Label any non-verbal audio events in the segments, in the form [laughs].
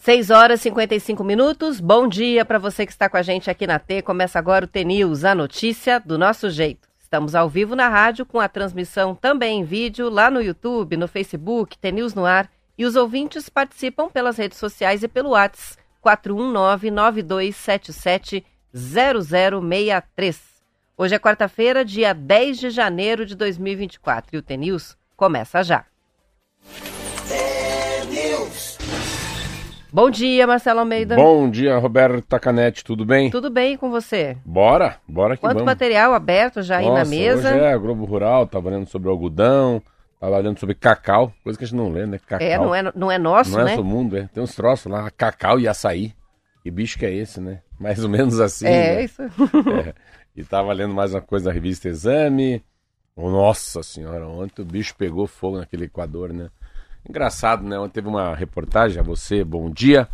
6 horas e 55 minutos. Bom dia para você que está com a gente aqui na T. Começa agora o T-News, a notícia do nosso jeito. Estamos ao vivo na rádio com a transmissão também em vídeo lá no YouTube, no Facebook, T-News no ar. E os ouvintes participam pelas redes sociais e pelo WhatsApp 419-9277-0063. Hoje é quarta-feira, dia 10 de janeiro de 2024 e o T-News começa já. Bom dia, Marcelo Almeida. Bom dia, Roberta Canete, tudo bem? Tudo bem com você? Bora, bora que Quanto vamos. material aberto já aí Nossa, na mesa? Hoje é Globo Rural, tava lendo sobre algodão, tava lendo sobre cacau, coisa que a gente não lê, né? Cacau. É, não é, não é nosso, Não né? é do mundo, é. Tem uns troços lá, cacau e açaí. Que bicho que é esse, né? Mais ou menos assim. é, né? isso. [laughs] É. E tava lendo mais uma coisa da revista Exame. Nossa senhora, ontem o bicho pegou fogo naquele Equador, né? Engraçado, né? Ontem teve uma reportagem a você, bom dia.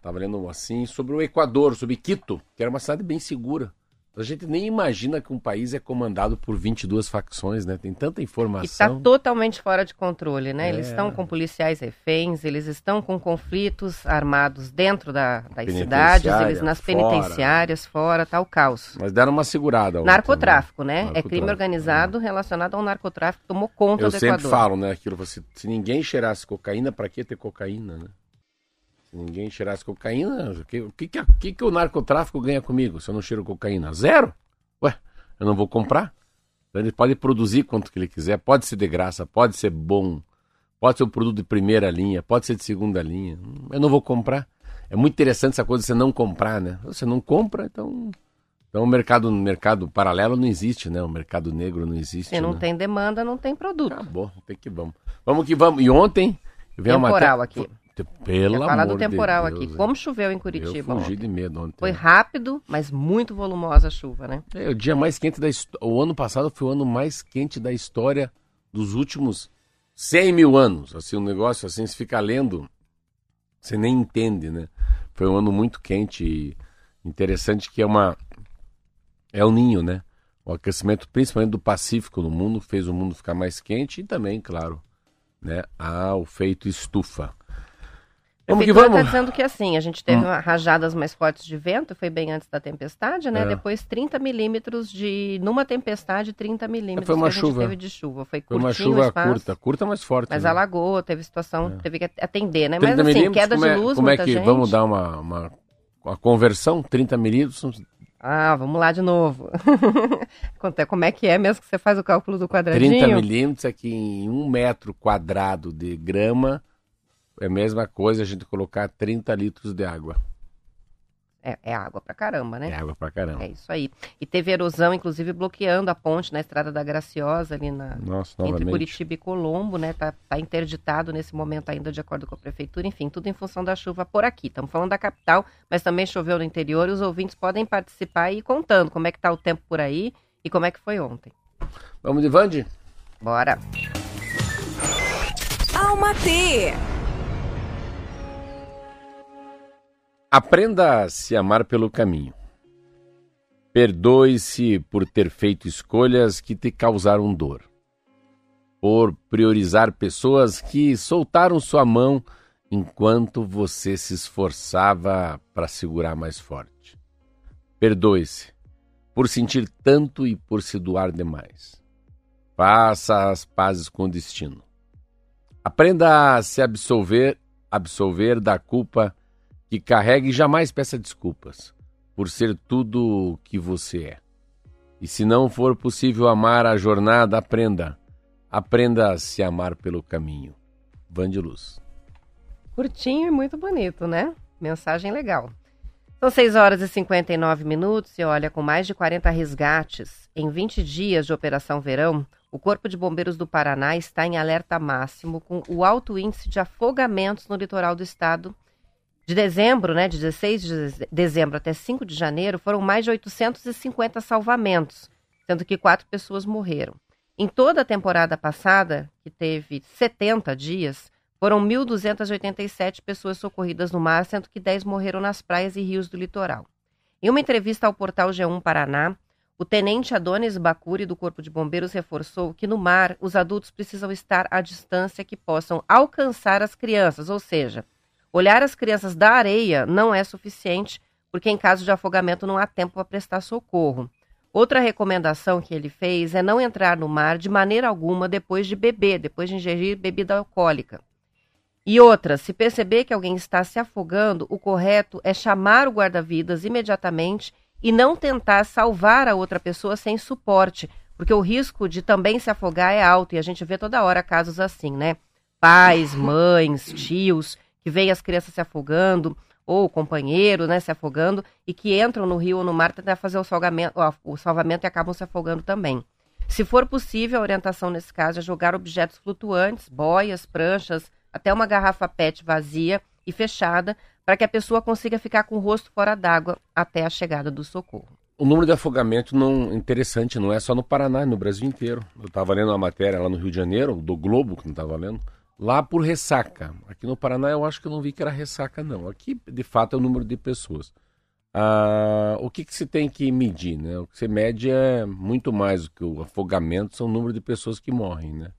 Tava lendo assim sobre o Equador, sobre Quito, que era uma cidade bem segura. A gente nem imagina que um país é comandado por 22 facções, né? Tem tanta E informação. está totalmente fora de controle, né? Eles É. estão com policiais reféns, eles estão com conflitos armados dentro da, das cidades, eles nas fora. penitenciárias, fora, tá o caos. Mas deram uma segurada. ontem, Narcotráfico, né? É Narcotráfico, crime organizado relacionado ao narcotráfico, tomou né? conta Eu do sempre Equador. falo, né? Aquilo, você, se ninguém cheirasse cocaína, pra que ter cocaína, né? Ninguém cheirasse cocaína, o que, o que, que, que o narcotráfico ganha comigo se eu não cheiro cocaína? Zero? Ué, eu não vou comprar? Então ele pode produzir quanto que ele quiser, pode ser de graça, pode ser bom, pode ser um produto de primeira linha, pode ser de segunda linha. Eu não vou comprar. É muito interessante essa coisa de você não comprar, né? Você não compra, então. Então o mercado, mercado paralelo não existe, né? O mercado negro não existe. Se não né? tem demanda, não tem produto. Acabou, tem que vamos. Vamos que vamos. E ontem eu vi uma Temporal matéria- aqui. Pelo Quer falar do temporal de aqui. Deus, hein? Como choveu em Eu Curitiba fugi ontem. de medo ontem. Foi rápido, mas muito volumosa a chuva, né? É o dia mais quente da história. O ano passado foi o ano mais quente da história dos últimos 100 mil anos. Assim, um negócio assim, se fica lendo, você nem entende, né? Foi um ano muito quente e interessante que é uma. É o ninho, né? O aquecimento, principalmente do Pacífico no mundo, fez o mundo ficar mais quente e também, claro, né? Ah, o feito estufa. Vamos que vamos. está dizendo que assim, a gente teve uma- rajadas mais fortes de vento, foi bem antes da tempestade, né? É. Depois 30 milímetros de. Numa tempestade, 30 milímetros Foi uma que a gente chuva. teve de chuva. Foi Foi uma chuva espaço, curta, curta, mas forte. Mas né? alagou, teve situação, É. teve que atender, né? Mas 30 assim, queda de é, luz, como é que gente. vamos dar uma, uma, uma conversão? 30 milímetros, Ah, vamos lá de novo. [laughs] É- Como é que é mesmo que você faz o cálculo do quadradinho? 30 milímetros é que em um metro quadrado de grama é a mesma coisa a gente colocar 30 litros de água. É, é água pra caramba, né? É água pra caramba. É isso aí. E teve erosão, inclusive, bloqueando a ponte na Estrada da Graciosa, ali na, Nossa, entre novamente. Curitiba e Colombo, né? Tá, tá interditado nesse momento ainda, de acordo com a prefeitura. Enfim, tudo em função da chuva por aqui. Estamos falando da capital, mas também choveu no interior e os ouvintes podem participar e ir contando como é que tá o tempo por aí e como é que foi ontem. Vamos de Vande? Bora! Alma T. Aprenda a se amar pelo caminho. Perdoe-se por ter feito escolhas que te causaram dor. Por priorizar pessoas que soltaram sua mão enquanto você se esforçava para segurar mais forte. Perdoe-se por sentir tanto e por se doar demais. Faça as pazes com o destino. Aprenda a se absolver, absolver da culpa que carrega e jamais peça desculpas por ser tudo o que você é. E se não for possível amar a jornada, aprenda. Aprenda a se amar pelo caminho. Van de Luz. Curtinho e muito bonito, né? Mensagem legal. São 6 horas e 59 minutos e olha, com mais de 40 resgates em 20 dias de Operação Verão, o Corpo de Bombeiros do Paraná está em alerta máximo com o alto índice de afogamentos no litoral do estado. De dezembro, né, de 16 de dezembro até 5 de janeiro, foram mais de 850 salvamentos, sendo que quatro pessoas morreram. Em toda a temporada passada, que teve 70 dias, foram 1.287 pessoas socorridas no mar, sendo que 10 morreram nas praias e rios do litoral. Em uma entrevista ao portal G1 Paraná, o tenente Adonis Bacuri, do Corpo de Bombeiros, reforçou que no mar os adultos precisam estar à distância que possam alcançar as crianças, ou seja, Olhar as crianças da areia não é suficiente, porque em caso de afogamento não há tempo para prestar socorro. Outra recomendação que ele fez é não entrar no mar de maneira alguma depois de beber, depois de ingerir bebida alcoólica. E outra, se perceber que alguém está se afogando, o correto é chamar o guarda-vidas imediatamente e não tentar salvar a outra pessoa sem suporte, porque o risco de também se afogar é alto e a gente vê toda hora casos assim, né? Pais, [laughs] mães, tios que veem as crianças se afogando ou o companheiro, né, se afogando e que entram no rio ou no mar tentar fazer o, salgamento, o salvamento e acabam se afogando também. Se for possível, a orientação nesse caso é jogar objetos flutuantes, boias, pranchas, até uma garrafa PET vazia e fechada, para que a pessoa consiga ficar com o rosto fora d'água até a chegada do socorro. O número de afogamento não interessante, não é só no Paraná, é no Brasil inteiro. Eu estava lendo uma matéria lá no Rio de Janeiro, do Globo, que não estava lendo, lá por ressaca. Aqui no Paraná eu acho que eu não vi que era ressaca, não. Aqui, de fato, é o número de pessoas. Ah, o que, que se tem que medir? Né? O que se mede é muito mais do que o afogamento, são o número de pessoas que morrem. Né?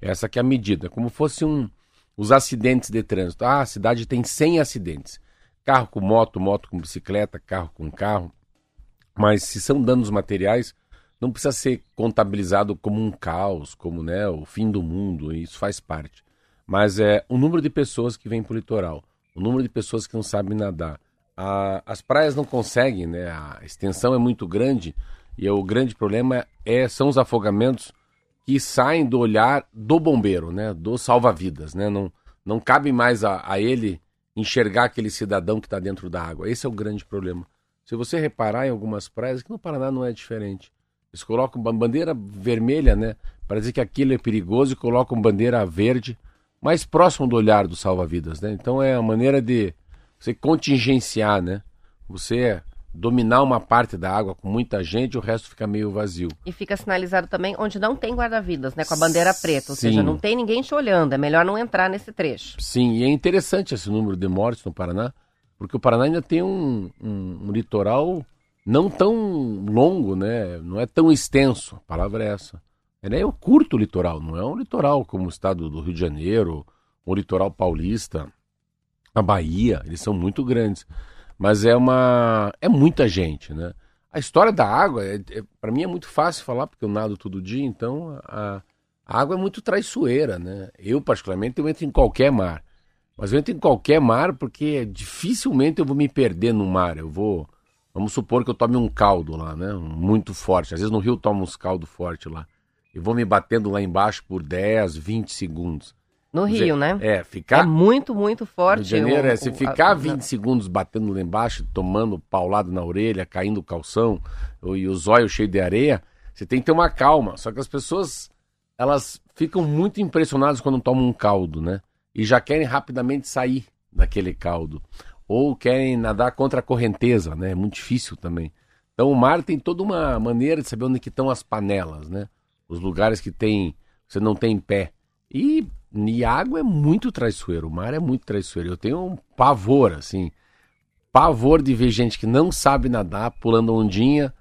Essa que é a medida, como fosse um, os acidentes de trânsito. Ah, a cidade tem 100 acidentes. Carro com moto, moto com bicicleta, carro com carro. Mas se são danos materiais, não precisa ser contabilizado como um caos, como né, o fim do mundo, isso faz parte. Mas é o número de pessoas que vêm para o litoral, o número de pessoas que não sabem nadar. A, as praias não conseguem, né? A extensão é muito grande e o grande problema é, são os afogamentos que saem do olhar do bombeiro, né? Do salva-vidas, né? Não, não cabe mais a, a ele enxergar aquele cidadão que está dentro da água. Esse é o grande problema. Se você reparar em algumas praias, que no Paraná não é diferente. Eles colocam uma bandeira vermelha, né? Para dizer que aquilo é perigoso e colocam bandeira verde mais próximo do olhar do salva-vidas, né? Então é a maneira de você contingenciar, né? Você dominar uma parte da água com muita gente, o resto fica meio vazio. E fica sinalizado também onde não tem guarda-vidas, né? Com a bandeira preta, ou Sim. seja, não tem ninguém te olhando, é melhor não entrar nesse trecho. Sim, e é interessante esse número de mortes no Paraná, porque o Paraná ainda tem um, um, um litoral não tão longo, né? Não é tão extenso, a palavra é essa. É um curto litoral, não é um litoral como o estado do Rio de Janeiro, o litoral paulista, a Bahia, eles são muito grandes mas é uma é muita gente, né? A história da água, é, é para mim é muito fácil falar porque eu nado todo dia, então a, a, água é muito traiçoeira, né? Eu particularmente eu entro em qualquer mar, mas eu entro em qualquer mar porque dificilmente eu vou me perder no mar. Eu vou, vamos supor que eu tome um caldo lá, né? Muito forte. Às vezes no rio eu tomo uns caldo forte lá e vou me batendo lá embaixo por 10, 20 segundos. No Rio, né? É, ficar. É muito, muito forte. No Janeiro, o, é, se ficar 20 segundos batendo lá embaixo, tomando paulado na orelha, caindo o calção e os olhos cheios de areia, você tem que ter uma calma. Só que as pessoas, elas ficam muito impressionadas quando tomam um caldo, né? E já querem rapidamente sair daquele caldo. Ou querem nadar contra a correnteza, né? É muito difícil também. Então o mar tem toda uma maneira de saber onde que estão as panelas, né? Os lugares que tem, você não tem pé. E água é muito traiçoeiro, o mar é muito traiçoeiro. Eu tenho um pavor, assim, pavor de ver gente que não sabe nadar, pulando ondinha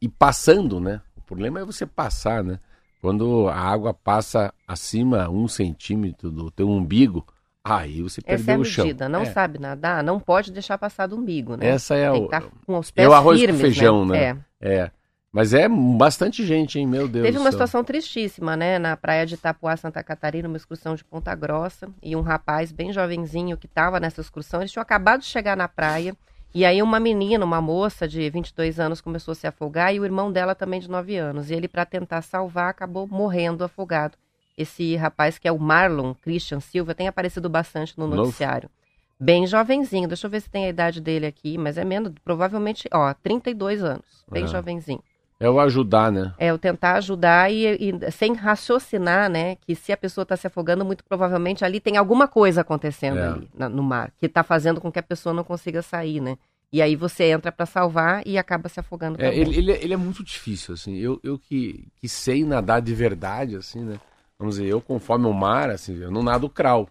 e passando, né? O problema é você passar, né? Quando a água passa acima um centímetro do teu umbigo, aí você Essa perdeu é a o chão. Medida. Não é. sabe nadar, não pode deixar passar do umbigo, né? Essa é o. Com os pés é o arroz firmes, com feijão, né? né? É. é. Mas é bastante gente, hein? Meu Deus Teve uma situação tristíssima, né? Na praia de Itapuá, Santa Catarina, uma excursão de Ponta Grossa. E um rapaz bem jovenzinho que estava nessa excursão, eles tinham acabado de chegar na praia. E aí uma menina, uma moça de 22 anos começou a se afogar e o irmão dela também de 9 anos. E ele, para tentar salvar, acabou morrendo afogado. Esse rapaz, que é o Marlon Christian Silva, tem aparecido bastante no noticiário. Novo. Bem jovenzinho. Deixa eu ver se tem a idade dele aqui, mas é menos, provavelmente, ó, 32 anos. Bem é. jovenzinho. É o ajudar, né? É o tentar ajudar e, e sem raciocinar, né? Que se a pessoa está se afogando, muito provavelmente ali tem alguma coisa acontecendo é. ali na, no mar, que está fazendo com que a pessoa não consiga sair, né? E aí você entra para salvar e acaba se afogando é, ele, ele, ele, é muito difícil, assim. Eu, eu que, que sei nadar de verdade, assim, né? Vamos dizer, eu conforme o mar, assim, eu não nado crawl.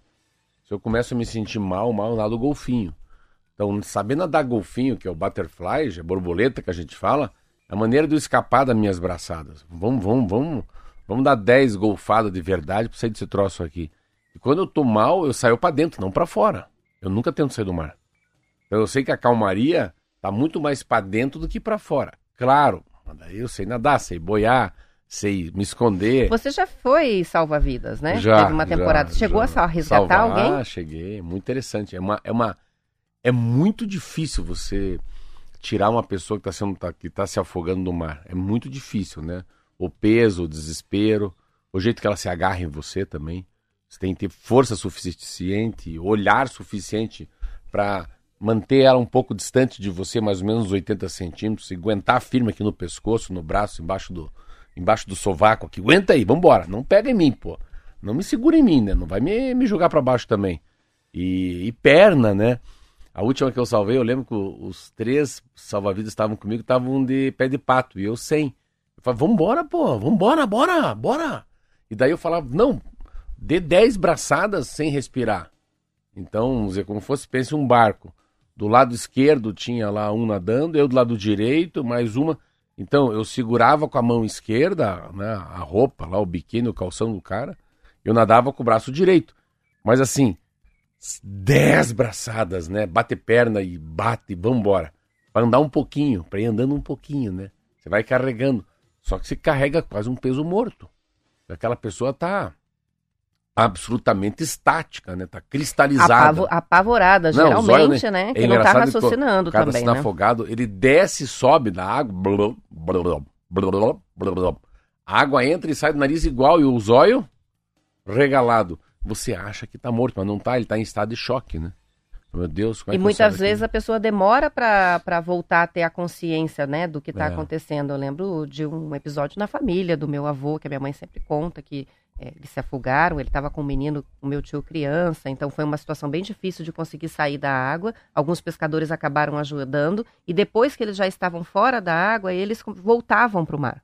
Se eu começo a me sentir mal, mal, eu nado golfinho. Então, saber nadar golfinho, que é o butterfly, a borboleta que a gente fala, a maneira de eu escapar das minhas braçadas. Vamos, vamos, vamos, vamos dar 10 golfadas de verdade pra sair desse troço aqui. E quando eu tô mal, eu saio para dentro, não para fora. Eu nunca tento sair do mar. Então eu sei que a calmaria tá muito mais para dentro do que para fora. Claro, daí eu sei nadar, sei boiar, sei me esconder. Você já foi salva-vidas, né? Já. Teve uma temporada. já, Chegou já. a resgatar Salvar, alguém? Ah, cheguei. Muito interessante. É uma, é uma, é muito difícil você tirar uma pessoa que está tá, que tá se afogando no mar. É muito difícil, né? O peso, o desespero, o jeito que ela se agarra em você também. Você tem que ter força suficiente, olhar suficiente para manter ela um pouco distante de você, mais ou menos 80 centímetros, e aguentar firme aqui no pescoço, no braço, embaixo do, embaixo do sovaco aqui. Aguenta aí, vambora. Não pega em mim, pô. Não me segura em mim, né? Não vai me, me jogar para baixo também. E, e perna, né? A última que eu salvei, eu lembro que os três salva-vidas estavam comigo, estavam de pé de pato, e eu sem. Eu falava, vambora, pô, vambora, bora, bora. E daí eu falava, não, dê dez braçadas sem respirar. Então, dizer, como fosse, pense um barco. Do lado esquerdo tinha lá um nadando, eu do lado direito, mais uma. Então, eu segurava com a mão esquerda, né, a roupa lá, o biquíni, o calção do cara, eu nadava com o braço direito. Mas assim, dez braçadas, né? Bate perna e bate e vambora. Para andar um pouquinho, para ir andando um pouquinho, né? Você vai carregando. Só que você carrega quase um peso morto. Aquela pessoa tá absolutamente estática, né? Tá cristalizada. Apavo- apavorada, Não, os olhos, geralmente, né? né? É Que não tá que raciocinando O cara também, sendo né? afogado, ele desce e sobe da água. blub, blub, blub, blub, blub. A água entra e sai do nariz igual e o zóio regalado. Você acha que tá morto, mas não tá, ele tá em estado de choque, né? Meu Deus, como é E que muitas vezes a pessoa demora para voltar a ter a consciência, né, do que está É. acontecendo. Eu lembro de um episódio na família do meu avô, que a minha mãe sempre conta, que é, eles se afogaram, ele estava com um menino, o meu tio criança, então foi uma situação bem difícil de conseguir sair da água. Alguns pescadores acabaram ajudando, e depois que eles já estavam fora da água, eles voltavam para o mar.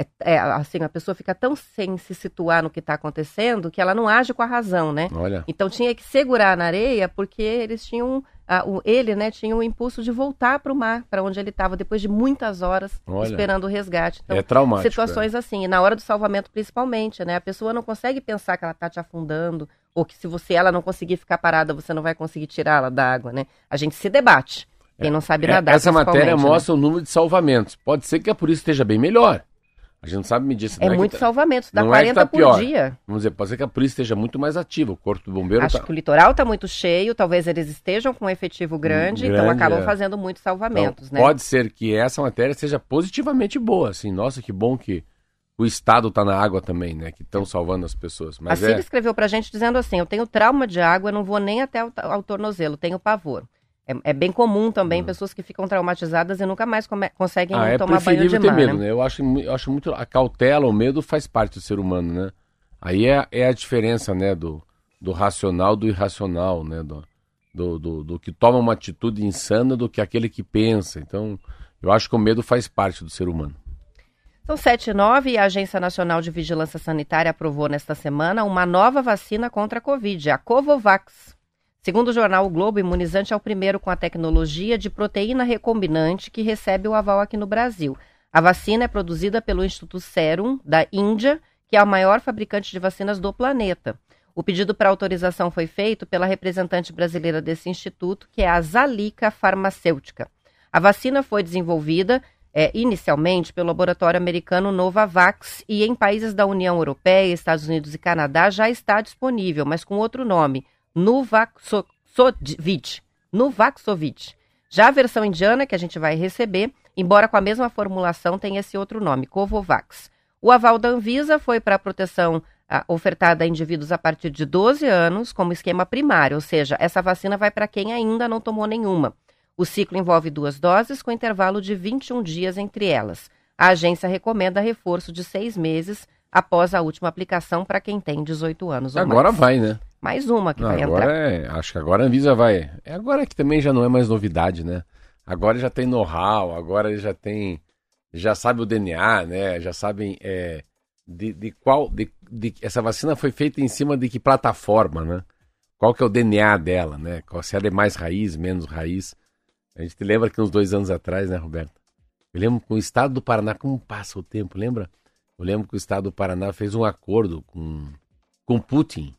É, é, assim, a pessoa fica tão sem se situar no que está acontecendo que ela não age com a razão, né? Olha, Então tinha que segurar na areia porque eles tinham ah, o- ele, né, tinha o impulso de voltar para o mar, para onde ele estava depois de muitas horas Olha. esperando o resgate. Então, é traumático. situações assim, e na hora do salvamento principalmente, né? A pessoa não consegue pensar que ela está te afundando ou que se você ela não conseguir ficar parada, você não vai conseguir tirá-la da água, né? A gente se debate. Quem não sabe É, nadar, Essa matéria né? mostra o número de salvamentos. Pode ser que a polícia esteja bem melhor. A gente não sabe medir isso. É não muito tá- salvamento, dá não é que 40 tá por pior. dia. Vamos dizer, pode ser que a polícia esteja muito mais ativa. O corpo do bombeiro Acho tá... que o litoral está muito cheio, talvez eles estejam com um efetivo grande, então grande, acabam é. fazendo muitos Então, salvamentos, né? Pode ser que essa matéria seja positivamente boa, assim. Nossa, que bom que o Estado está na água também, né? Que estão salvando as pessoas. A Mas Cida é, escreveu pra gente dizendo assim: eu tenho trauma de água, não vou nem até ao, ao tornozelo, tenho pavor. É, é bem comum também pessoas que ficam traumatizadas e nunca mais come- conseguem ah, é tomar banho de preferível ter mar. medo, né? né? Eu acho, eu acho muito. A cautela, o medo faz parte do ser humano, né? Aí é, é a diferença, né? Do, do racional do irracional, né? Do, do, do, do que toma uma atitude insana do que aquele que pensa. Então, eu acho que o medo faz parte do ser humano. São 7 e 9 e a Agência Nacional de Vigilância Sanitária aprovou nesta semana uma nova vacina contra a Covid, a Covovax. Segundo o jornal O Globo, o imunizante é o primeiro com a tecnologia de proteína recombinante que recebe o aval aqui no Brasil. A vacina é produzida pelo Instituto Serum, da Índia, que é o maior fabricante de vacinas do planeta. O pedido para autorização foi feito pela representante brasileira desse instituto, que é a Zalica Farmacêutica. A vacina foi desenvolvida é, inicialmente pelo laboratório americano Novavax e em países da União Europeia, Estados Unidos e Canadá já está disponível, mas com outro nome, Nuvaxovid. Nuvaxovid. Já a versão indiana, que a gente vai receber, embora com a mesma formulação, tem esse outro nome, Covovax. O aval da Anvisa foi para a proteção ah, ofertada a indivíduos a partir de 12 anos, como esquema primário, ou seja, essa vacina vai para quem ainda não tomou nenhuma. O ciclo envolve duas doses, com intervalo de 21 dias entre elas. A agência recomenda reforço de seis meses após a última aplicação para quem tem 18 anos ou Agora mais. vai, né? Mais uma que Não, vai agora entrar. é, acho que agora a Anvisa vai. É agora que também já não é mais novidade, né? Agora já tem know-how, agora já tem, já sabe o DNA, né? Já sabem é, de, de qual, de, de- essa vacina foi feita em cima de que plataforma, né? Qual que é o DNA dela, né? Qual, se ela é mais raiz, menos raiz. A gente lembra que uns dois anos atrás, né, Roberto? Eu lembro com o Estado do Paraná, como passa o tempo, lembra? Eu lembro que o Estado do Paraná fez um acordo com, com Putin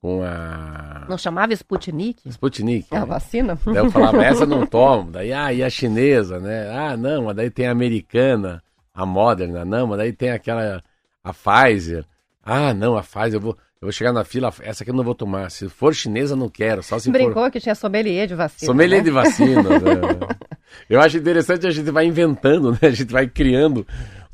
com a. Não chamava Sputnik? Sputnik. É a vacina? Daí eu falava, essa não [laughs] tomo. Daí, ah, e a chinesa, né? Ah, não, mas daí tem a americana, a Moderna, não, mas daí tem aquela, a Pfizer. Ah, não, a Pfizer, eu vou, eu vou chegar na fila, essa aqui eu não vou tomar. Se for chinesa, não quero, só se Brincou for... que tinha sommelier de vacina. Sommelier né? de vacina, né? [laughs] Eu acho interessante a gente vai inventando, né? A gente vai criando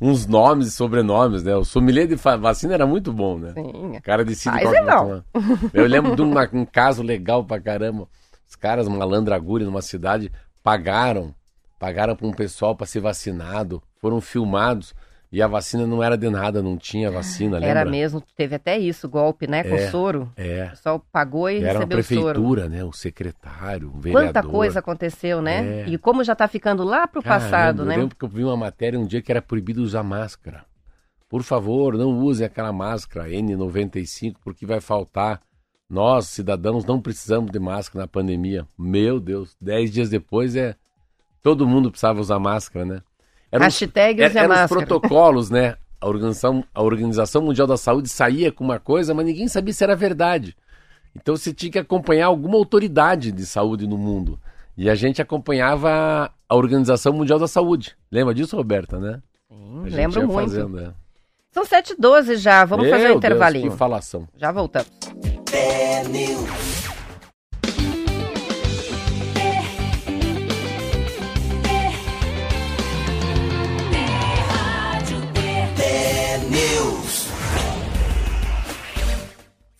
uns nomes e sobrenomes, né? O sommelier de vacina era muito bom, né? Sim. O cara decide Pfizer qual não. Eu lembro de uma- um caso legal pra caramba. Os caras, uma landragulha numa cidade, pagaram, pagaram pra um pessoal pra ser vacinado, foram filmados e a vacina não era de nada, não tinha vacina, lembra? Era mesmo, teve até isso, golpe, né? Com É. soro. O É. pessoal pagou e Era uma recebeu o soro. prefeitura, né? O secretário, o vereador. Quanta coisa aconteceu, né? É. E como já tá ficando lá pro Caramba, passado, eu né? lembro que eu vi uma matéria um dia que era proibido usar máscara. Por favor, não usem aquela máscara N95 porque vai faltar. Nós, cidadãos, não precisamos de máscara na pandemia. Meu Deus, dez dias depois é todo mundo precisava usar máscara, né? Eram os- Hashtag use era- a eram os máscara. protocolos, né? A Organização, a Organização Mundial da Saúde saía com uma coisa, mas ninguém sabia se era verdade. Então você tinha que acompanhar alguma autoridade de saúde no mundo. E a gente acompanhava a Organização Mundial da Saúde. Lembra disso, Roberta, né? Sim, lembro muito. fazendo, né? São 7h12 já, vamos Meu fazer um Deus, intervalinho. que falação. Já voltamos.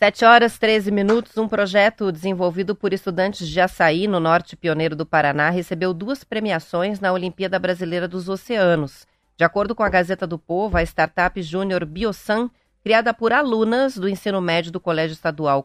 Sete horas 13 minutos, um projeto desenvolvido por estudantes de Açaí, no norte pioneiro do Paraná, recebeu duas premiações na Olimpíada Brasileira dos Oceanos. De acordo com a Gazeta do Povo, a startup Júnior Biosan, criada por alunas do ensino médio do Colégio Estadual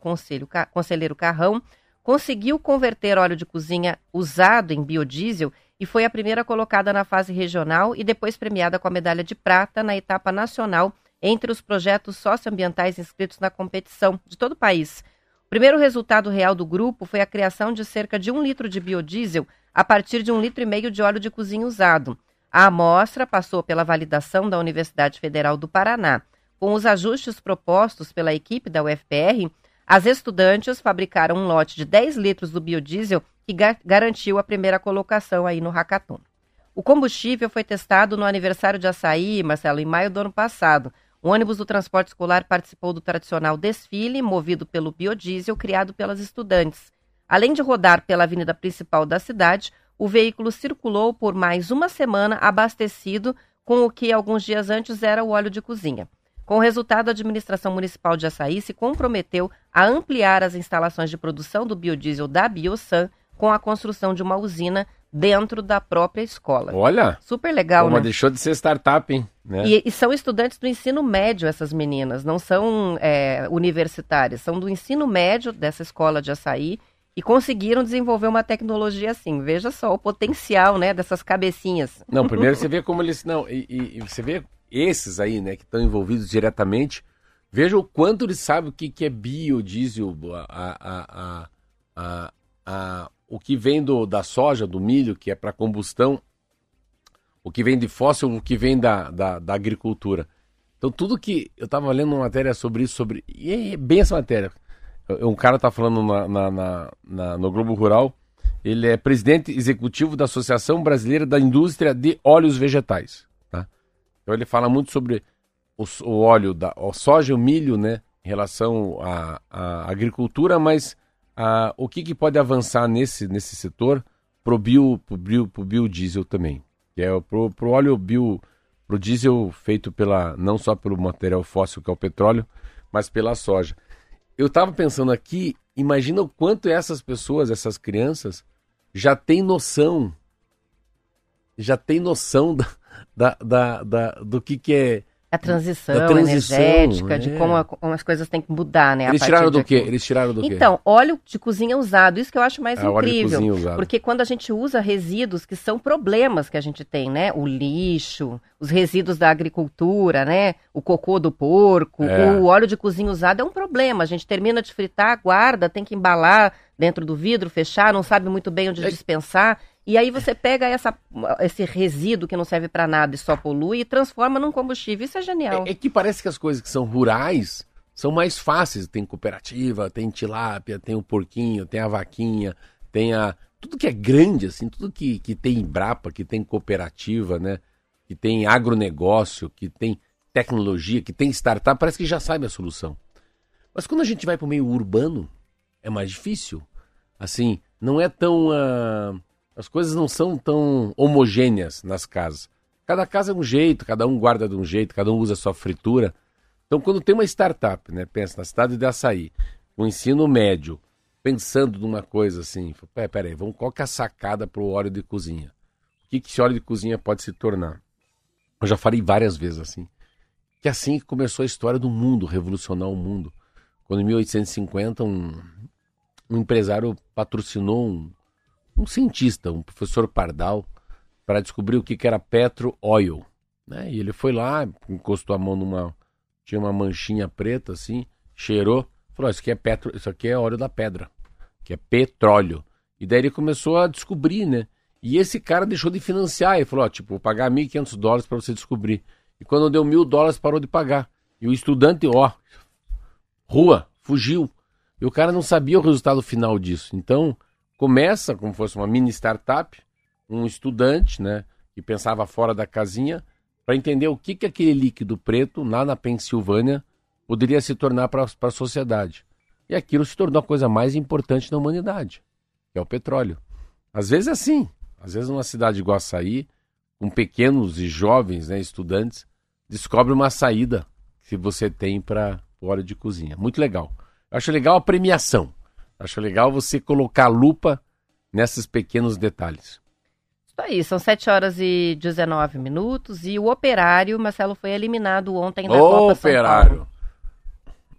Conselheiro Carrão, conseguiu converter óleo de cozinha usado em biodiesel e foi a primeira colocada na fase regional e depois premiada com a medalha de prata na etapa nacional entre os projetos socioambientais inscritos na competição de todo o país. O primeiro resultado real do grupo foi a criação de cerca de um litro de biodiesel a partir de um litro e meio de óleo de cozinha usado. A amostra passou pela validação da Universidade Federal do Paraná. Com os ajustes propostos pela equipe da UFPR, as estudantes fabricaram um lote de 10 litros do biodiesel que ga- garantiu a primeira colocação aí no hackathon. O combustível foi testado no aniversário de Açaí, Marcelo, em maio do ano passado. O ônibus do transporte escolar participou do tradicional desfile, movido pelo biodiesel criado pelas estudantes. Além de rodar pela avenida principal da cidade, o veículo circulou por mais uma semana abastecido com o que alguns dias antes era o óleo de cozinha. Com o resultado, a administração municipal de Açaí se comprometeu a ampliar as instalações de produção do biodiesel da Biosan com a construção de uma usina dentro da própria escola. Olha, Super legal, mas né? deixou de ser startup, hein? Né? E, e são estudantes do ensino médio, essas meninas, não são é, universitárias, são do ensino médio dessa escola de açaí e conseguiram desenvolver uma tecnologia assim. Veja só o potencial né, dessas cabecinhas. Não, primeiro [laughs] você vê como eles. Não, e, e- e você vê esses aí, né, que estão envolvidos diretamente. Veja o quanto eles sabem o que, que é biodiesel, a, a, a, a, a- o que vem do, da soja, do milho, que é para combustão, o que vem de fóssil, o que vem da, da, da agricultura. Então, tudo que. Eu estava lendo uma matéria sobre isso, sobre. E é bem essa matéria. Um cara está falando na, na- na- na- no Globo Rural. Ele é presidente executivo da Associação Brasileira da Indústria de Óleos Vegetais. Tá? Então ele fala muito sobre o, o óleo da a soja o milho, né, em relação à agricultura, mas ah, o que, que pode avançar nesse, nesse setor pro bio, pro bio, pro biodiesel também, que é o- pro, pro óleo bio, pro diesel feito pela não só pelo material fóssil que é o petróleo, mas pela soja. Eu estava pensando aqui, imagina o quanto essas pessoas, essas crianças, já têm noção, já têm noção [laughs] da, da, da, da- do que, que é. A transição, Da transição, energética, de é. como, a- como as coisas têm que mudar, né? a Eles tiraram do de quê? Eles tiraram do quê? Então, óleo de cozinha usado, isso que eu acho mais Ah, óleo de incrível. Porque quando a gente usa resíduos que são problemas que a gente tem, né? O lixo, os resíduos da agricultura, né? O cocô do porco, É. o óleo de cozinha usado é um problema. A gente termina de fritar, guarda, tem que embalar dentro do vidro, fechar, não sabe muito bem onde É- dispensar. E aí você pega essa, esse resíduo que não serve para nada e só polui e transforma num combustível. Isso é genial. É, é que parece que as coisas que são rurais são mais fáceis. Tem cooperativa, tem tilápia, tem o porquinho, tem a vaquinha, tem a. Tudo que é grande, assim, tudo que, que tem Embrapa, que tem cooperativa, né? Que tem agronegócio, que tem tecnologia, que tem startup, parece que já sabe a solução. Mas quando a gente vai para o meio urbano, é mais difícil. Assim, não é tão. Uh, as coisas não são tão homogêneas nas casas. Cada casa é um jeito, cada um guarda de um jeito, cada um usa a sua fritura. Então, quando tem uma startup, né, pensa na cidade de Açaí, o ensino médio, pensando numa coisa assim, peraí, vamos, qual que é a sacada para o óleo de cozinha? O que, que esse óleo de cozinha pode se tornar? Eu já falei várias vezes assim, que assim começou a história do mundo, revolucionar o mundo. Quando em 1850 um, um empresário patrocinou um, um cientista, um professor Pardal, para descobrir o que, que era petro oil. Né? E ele foi lá, encostou a mão numa tinha uma manchinha preta assim, cheirou, falou: Isso aqui é petro, isso aqui é óleo da pedra, que é petróleo. E daí ele começou a descobrir, né? E esse cara deixou de financiar. Ele falou: ó, tipo, vou pagar 1.500 dólares para você descobrir. E quando deu mil dólares, parou de pagar. E o estudante, ó, rua, fugiu. E o cara não sabia o resultado final disso. Então, começa como fosse uma mini startup, um estudante, né, que pensava fora da casinha, para entender o que, que aquele líquido preto, lá na Pensilvânia, poderia se tornar para a sociedade. E aquilo se tornou a coisa mais importante da humanidade, que é o petróleo. Às vezes é assim. Às vezes numa cidade igual Açaí, com pequenos e jovens né, estudantes, descobre uma saída que você tem para óleo de cozinha. Muito legal. Eu acho legal a premiação. Acho legal você colocar a lupa nesses pequenos detalhes. Isso aí, são 7 horas e 19 minutos e o Operário, Marcelo, foi eliminado ontem da o Copa Operário.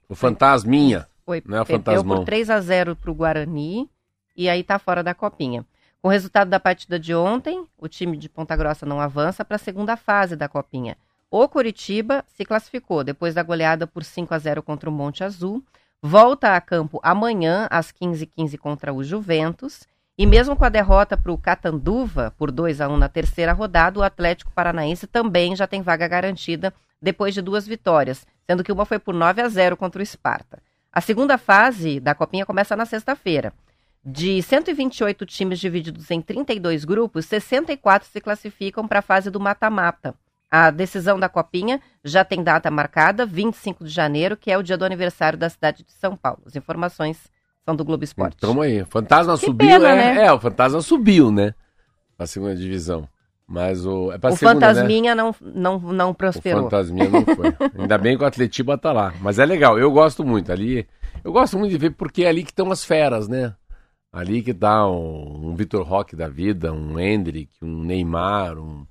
O Fantasminha. Foi, não é o perdeu Fantasmão. por 3 a 0 para o Guarani e aí tá fora da copinha. Com o resultado da partida de ontem, o time de Ponta Grossa não avança para a segunda fase da copinha. O Curitiba se classificou depois da goleada por 5 a 0 contra o Monte Azul. Volta a campo amanhã às 15h15 contra o Juventus e mesmo com a derrota para o Catanduva por 2 a 1 na terceira rodada, o Atlético Paranaense também já tem vaga garantida depois de duas vitórias, sendo que uma foi por 9 a 0 contra o Esparta. A segunda fase da Copinha começa na sexta-feira. De 128 times divididos em 32 grupos, 64 se classificam para a fase do mata-mata. A decisão da Copinha já tem data marcada, 25 de janeiro, que é o dia do aniversário da cidade de São Paulo. As informações são do Globo Esporte. Então aí, o Fantasma Que subiu, pena, é, né? é, o Fantasma subiu, né? Pra segunda divisão. Mas o. É pra o segunda, né? Fantasminha não, não, não O prosperou. Fantasminha não foi. Ainda bem que o Atletiba tá lá. Mas é legal, eu gosto muito. Ali. Eu gosto muito de ver porque é ali que estão as feras, né? Ali que tá um, um Vitor Roque da vida, um Hendrick, um Neymar, um.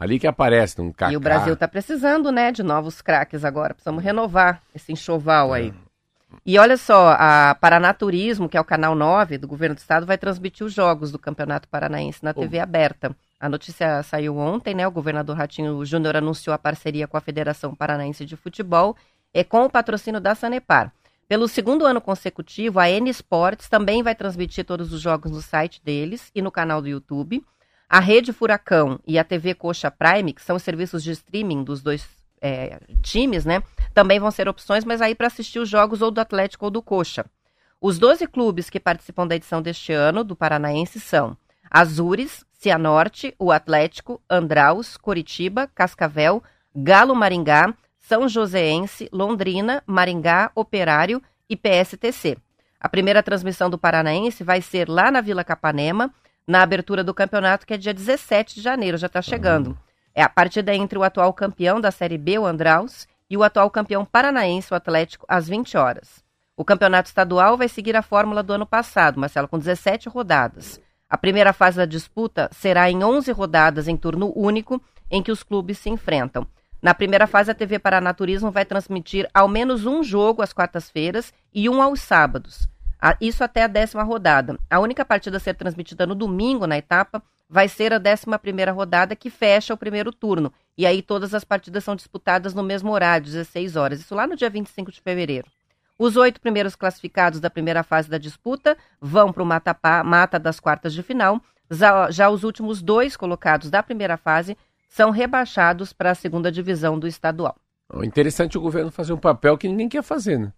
Ali que aparece, um Kaká. E o Brasil tá precisando, né, de novos craques agora. Precisamos renovar esse enxoval aí. E olha só, a Paranaturismo, que é o canal 9 do governo do estado, vai transmitir os jogos do Campeonato Paranaense na TV aberta. A notícia saiu ontem, né? O governador Ratinho Júnior anunciou a parceria com a Federação Paranaense de Futebol e com o patrocínio da Sanepar. Pelo segundo ano consecutivo, a N Sports também vai transmitir todos os jogos no site deles e no canal do YouTube. A Rede Furacão e a TV Coxa Prime, que são os serviços de streaming dos dois é, times, né? Também vão ser opções, mas aí para assistir os jogos ou do Atlético ou do Coxa. Os 12 clubes que participam da edição deste ano do Paranaense são Azures, Cianorte, o Atlético, Andraus, Coritiba, Cascavel, Galo Maringá, São Joséense, Londrina, Maringá, Operário e PSTC. A primeira transmissão do Paranaense vai ser lá na Vila Capanema, na abertura do campeonato, que é dia 17 de janeiro, já está chegando. É a partida entre o atual campeão da Série B, o Andraus, e o atual campeão paranaense, o Atlético, às 20 horas. O campeonato estadual vai seguir a fórmula do ano passado, Marcelo, com 17 rodadas. A primeira fase da disputa será em 11 rodadas em turno único, em que os clubes se enfrentam. Na primeira fase, a TV Paranaturismo vai transmitir ao menos um jogo às quartas-feiras e um aos sábados. Ah, Isso até a décima rodada. A única partida a ser transmitida no domingo na etapa vai ser a décima primeira rodada que fecha o primeiro turno. E aí todas as partidas são disputadas no mesmo horário, 16 horas. Isso lá no dia 25 de fevereiro. Os oito primeiros classificados da primeira fase da disputa vão para o mata das quartas de final. Já, já os últimos dois colocados da primeira fase são rebaixados para a segunda divisão do estadual. Interessante o governo fazer um papel que ninguém quer fazer, né?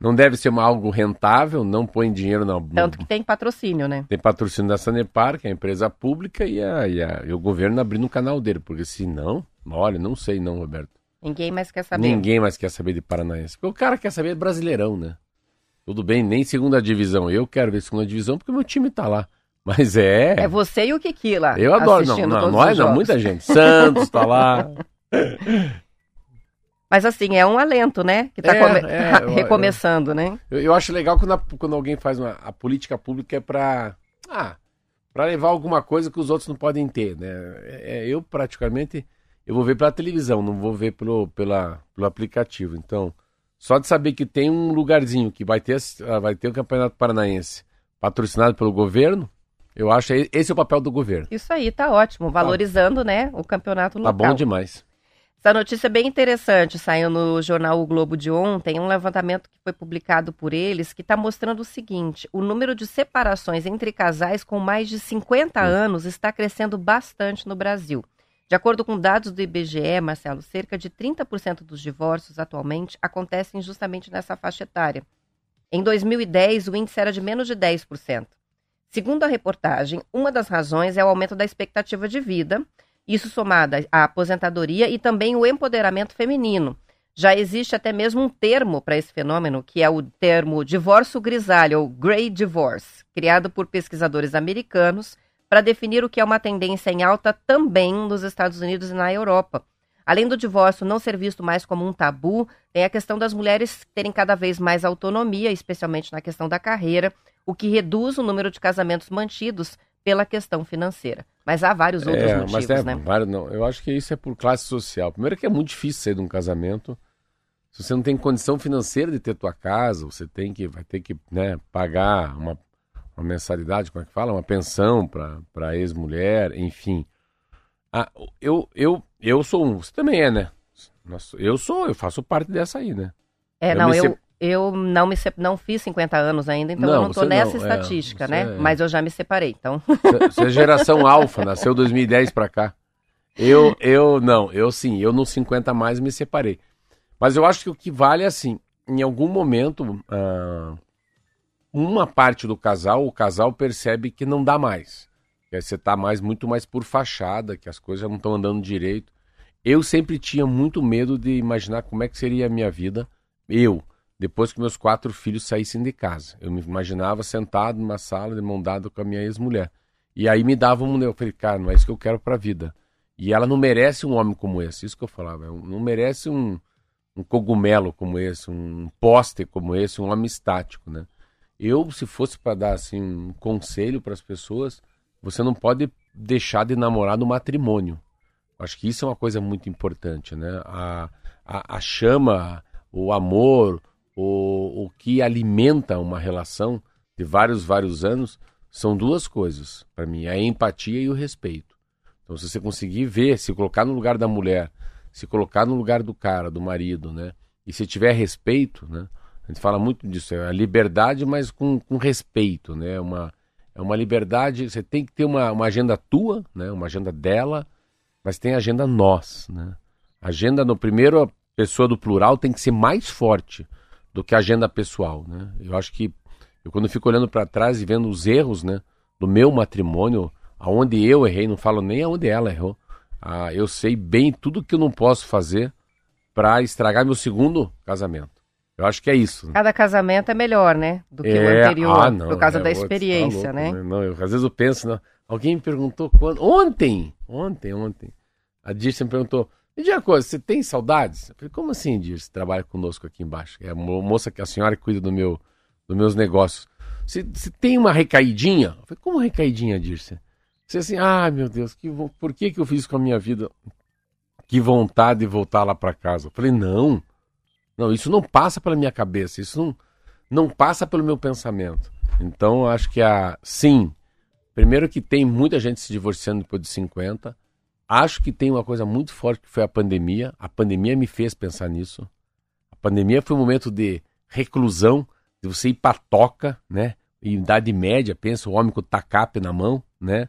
Não deve ser uma, algo rentável, não põe dinheiro na. Tanto que tem patrocínio, né? Tem patrocínio da Sanepar, que é a empresa pública, e, a, e, a, e o governo abrindo um canal dele, porque se não, olha, não sei não, Roberto. Ninguém mais quer saber. Ninguém mais quer saber de Paranaense. Porque o cara quer saber de brasileirão, né? Tudo bem, nem segunda divisão. Eu quero ver segunda divisão porque meu time tá lá. Mas é. É você e o Kiki lá. Eu adoro. Não, não nós não, muita gente. Santos tá lá. [laughs] Mas assim, é um alento, né? Que está é, come... é, [laughs] recomeçando, eu, né? Eu, eu, acho legal quando, a, quando alguém faz uma a política pública é para ah, para levar alguma coisa que os outros não podem ter, né? É, é, eu praticamente eu vou ver pela televisão, não vou ver pelo, pela, pelo aplicativo. Então, só de saber que tem um lugarzinho que vai ter ah, vai ter o Campeonato Paranaense patrocinado pelo governo, eu acho que esse é o papel do governo. Isso aí, tá ótimo, valorizando, tá. né, o campeonato local. Tá bom demais. Essa notícia é bem interessante, saiu no jornal O Globo de ontem, um levantamento que foi publicado por eles, que está mostrando o seguinte: o número de separações entre casais com mais de 50 anos está crescendo bastante no Brasil. De acordo com dados do IBGE, Marcelo, cerca de 30% dos divórcios atualmente acontecem justamente nessa faixa etária. Em 2010, o índice era de menos de 10%. Segundo a reportagem, uma das razões é o aumento da expectativa de vida isso somado à aposentadoria e também o empoderamento feminino. Já existe até mesmo um termo para esse fenômeno, que é o termo divórcio grisalho, ou Grey Divorce, criado por pesquisadores americanos para definir o que é uma tendência em alta também nos Estados Unidos e na Europa. Além do divórcio não ser visto mais como um tabu, tem a questão das mulheres terem cada vez mais autonomia, especialmente na questão da carreira, o que reduz o número de casamentos mantidos pela questão financeira. Mas há vários outros é, motivos, mas é, né? Vários, não. Eu acho que isso é por classe social. Primeiro que é muito difícil sair de um casamento. Se você não tem condição financeira de ter tua casa, você tem que vai ter que né, pagar uma, uma mensalidade, como é que fala? Uma pensão para ex-mulher, enfim. Ah, eu, eu, eu sou um. Você também é, né? Eu sou, eu faço parte dessa aí, né? É, eu não, eu, eu não me não fiz 50 anos ainda, então não, eu não estou nessa não, é, estatística, é, né? É... Mas eu já me separei, então. Você é geração [laughs] alfa, nasceu 2010 para cá. Eu, eu não, eu sim, eu nos 50 mais me separei. Mas eu acho que o que vale é assim, em algum momento, uh, uma parte do casal, o casal percebe que não dá mais. Que você está mais, muito mais por fachada, que as coisas não estão andando direito. Eu sempre tinha muito medo de imaginar como é que seria a minha vida, eu, depois que meus quatro filhos saíssem de casa. Eu me imaginava sentado numa sala, de mão dada com a minha ex-mulher. E aí me dava um. Eu falei, cara, não é isso que eu quero para a vida. E ela não merece um homem como esse, isso que eu falava. Não merece um, um cogumelo como esse, um poste como esse, um homem estático, né? Eu, se fosse para dar assim um conselho para as pessoas, você não pode deixar de namorar no matrimônio. Acho que isso é uma coisa muito importante, né? A, a, a chama, o amor, o, o que alimenta uma relação de vários, vários anos são duas coisas para mim: a empatia e o respeito. Então, se você conseguir ver, se colocar no lugar da mulher, se colocar no lugar do cara, do marido, né? E se tiver respeito, né? A gente fala muito disso, é a liberdade, mas com, com respeito, né? Uma, é uma liberdade, você tem que ter uma, uma agenda tua, né? Uma agenda dela, mas tem a agenda nós, né? A agenda no primeiro, pessoa do plural tem que ser mais forte do que a agenda pessoal, né? Eu acho que eu quando fico olhando para trás e vendo os erros, né, do meu matrimônio, aonde eu errei, não falo nem aonde ela errou. Ah, eu sei bem tudo que eu não posso fazer para estragar meu segundo casamento. Eu acho que é isso. Né? Cada casamento é melhor, né? Do que é... o anterior, ah, não, por causa é, da experiência, tá louco, né? Não, eu, às vezes eu penso, não, alguém me perguntou quando. Ontem! Ontem, ontem. A Dirce me perguntou: me diga uma coisa, você tem saudades? Eu falei, como assim, Dir? Você trabalha conosco aqui embaixo. É a moça que a senhora cuida do meu, dos meus negócios. Você, você tem uma recaidinha? Eu falei, como recaidinha, Dirce? Você assim, ah, meu Deus, que, por que, que eu fiz com a minha vida? Que vontade de voltar lá para casa. Eu falei, não, não, isso não passa pela minha cabeça, isso não, não passa pelo meu pensamento. Então, acho que a sim, primeiro que tem muita gente se divorciando depois de 50, Acho que tem uma coisa muito forte que foi a pandemia. A pandemia me fez pensar nisso. A pandemia foi um momento de reclusão, de você ir pra toca, né? Em idade média, pensa o homem com o tacape na mão, né?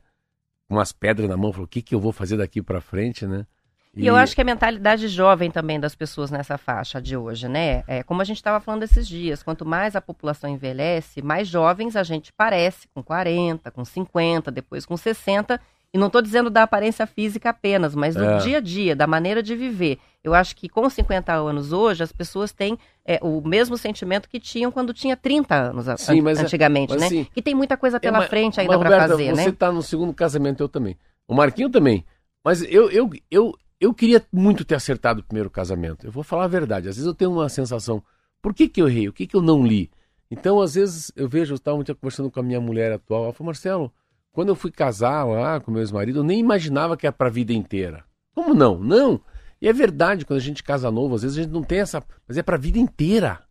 Com umas pedras na mão, falou: o que, que eu vou fazer daqui para frente, né? E, e eu acho que a mentalidade jovem também das pessoas nessa faixa de hoje, né? É como a gente estava falando esses dias, quanto mais a população envelhece, mais jovens a gente parece, com 40, com 50, depois com 60, e não estou dizendo da aparência física apenas, mas do é. dia a dia, da maneira de viver. Eu acho que com 50 anos hoje, as pessoas têm é, o mesmo sentimento que tinham quando tinha 30 anos Sim, mas, é- antigamente, mas, né? Assim, que tem muita coisa é, pela frente ainda para fazer, você né? Você está no segundo casamento, eu também. O Marquinho também. Mas eu, eu, eu, eu queria muito ter acertado o primeiro casamento. Eu vou falar a verdade. Às vezes eu tenho uma sensação, por que, que eu errei? O que, que eu não li? Então, às vezes, eu vejo, eu estava conversando com a minha mulher atual, ela falou, Marcelo, quando eu fui casar lá com meu ex-marido, eu nem imaginava que era para a vida inteira. Como não? Não. E é verdade, quando a gente casa novo, às vezes a gente não tem essa. Mas é para a vida inteira.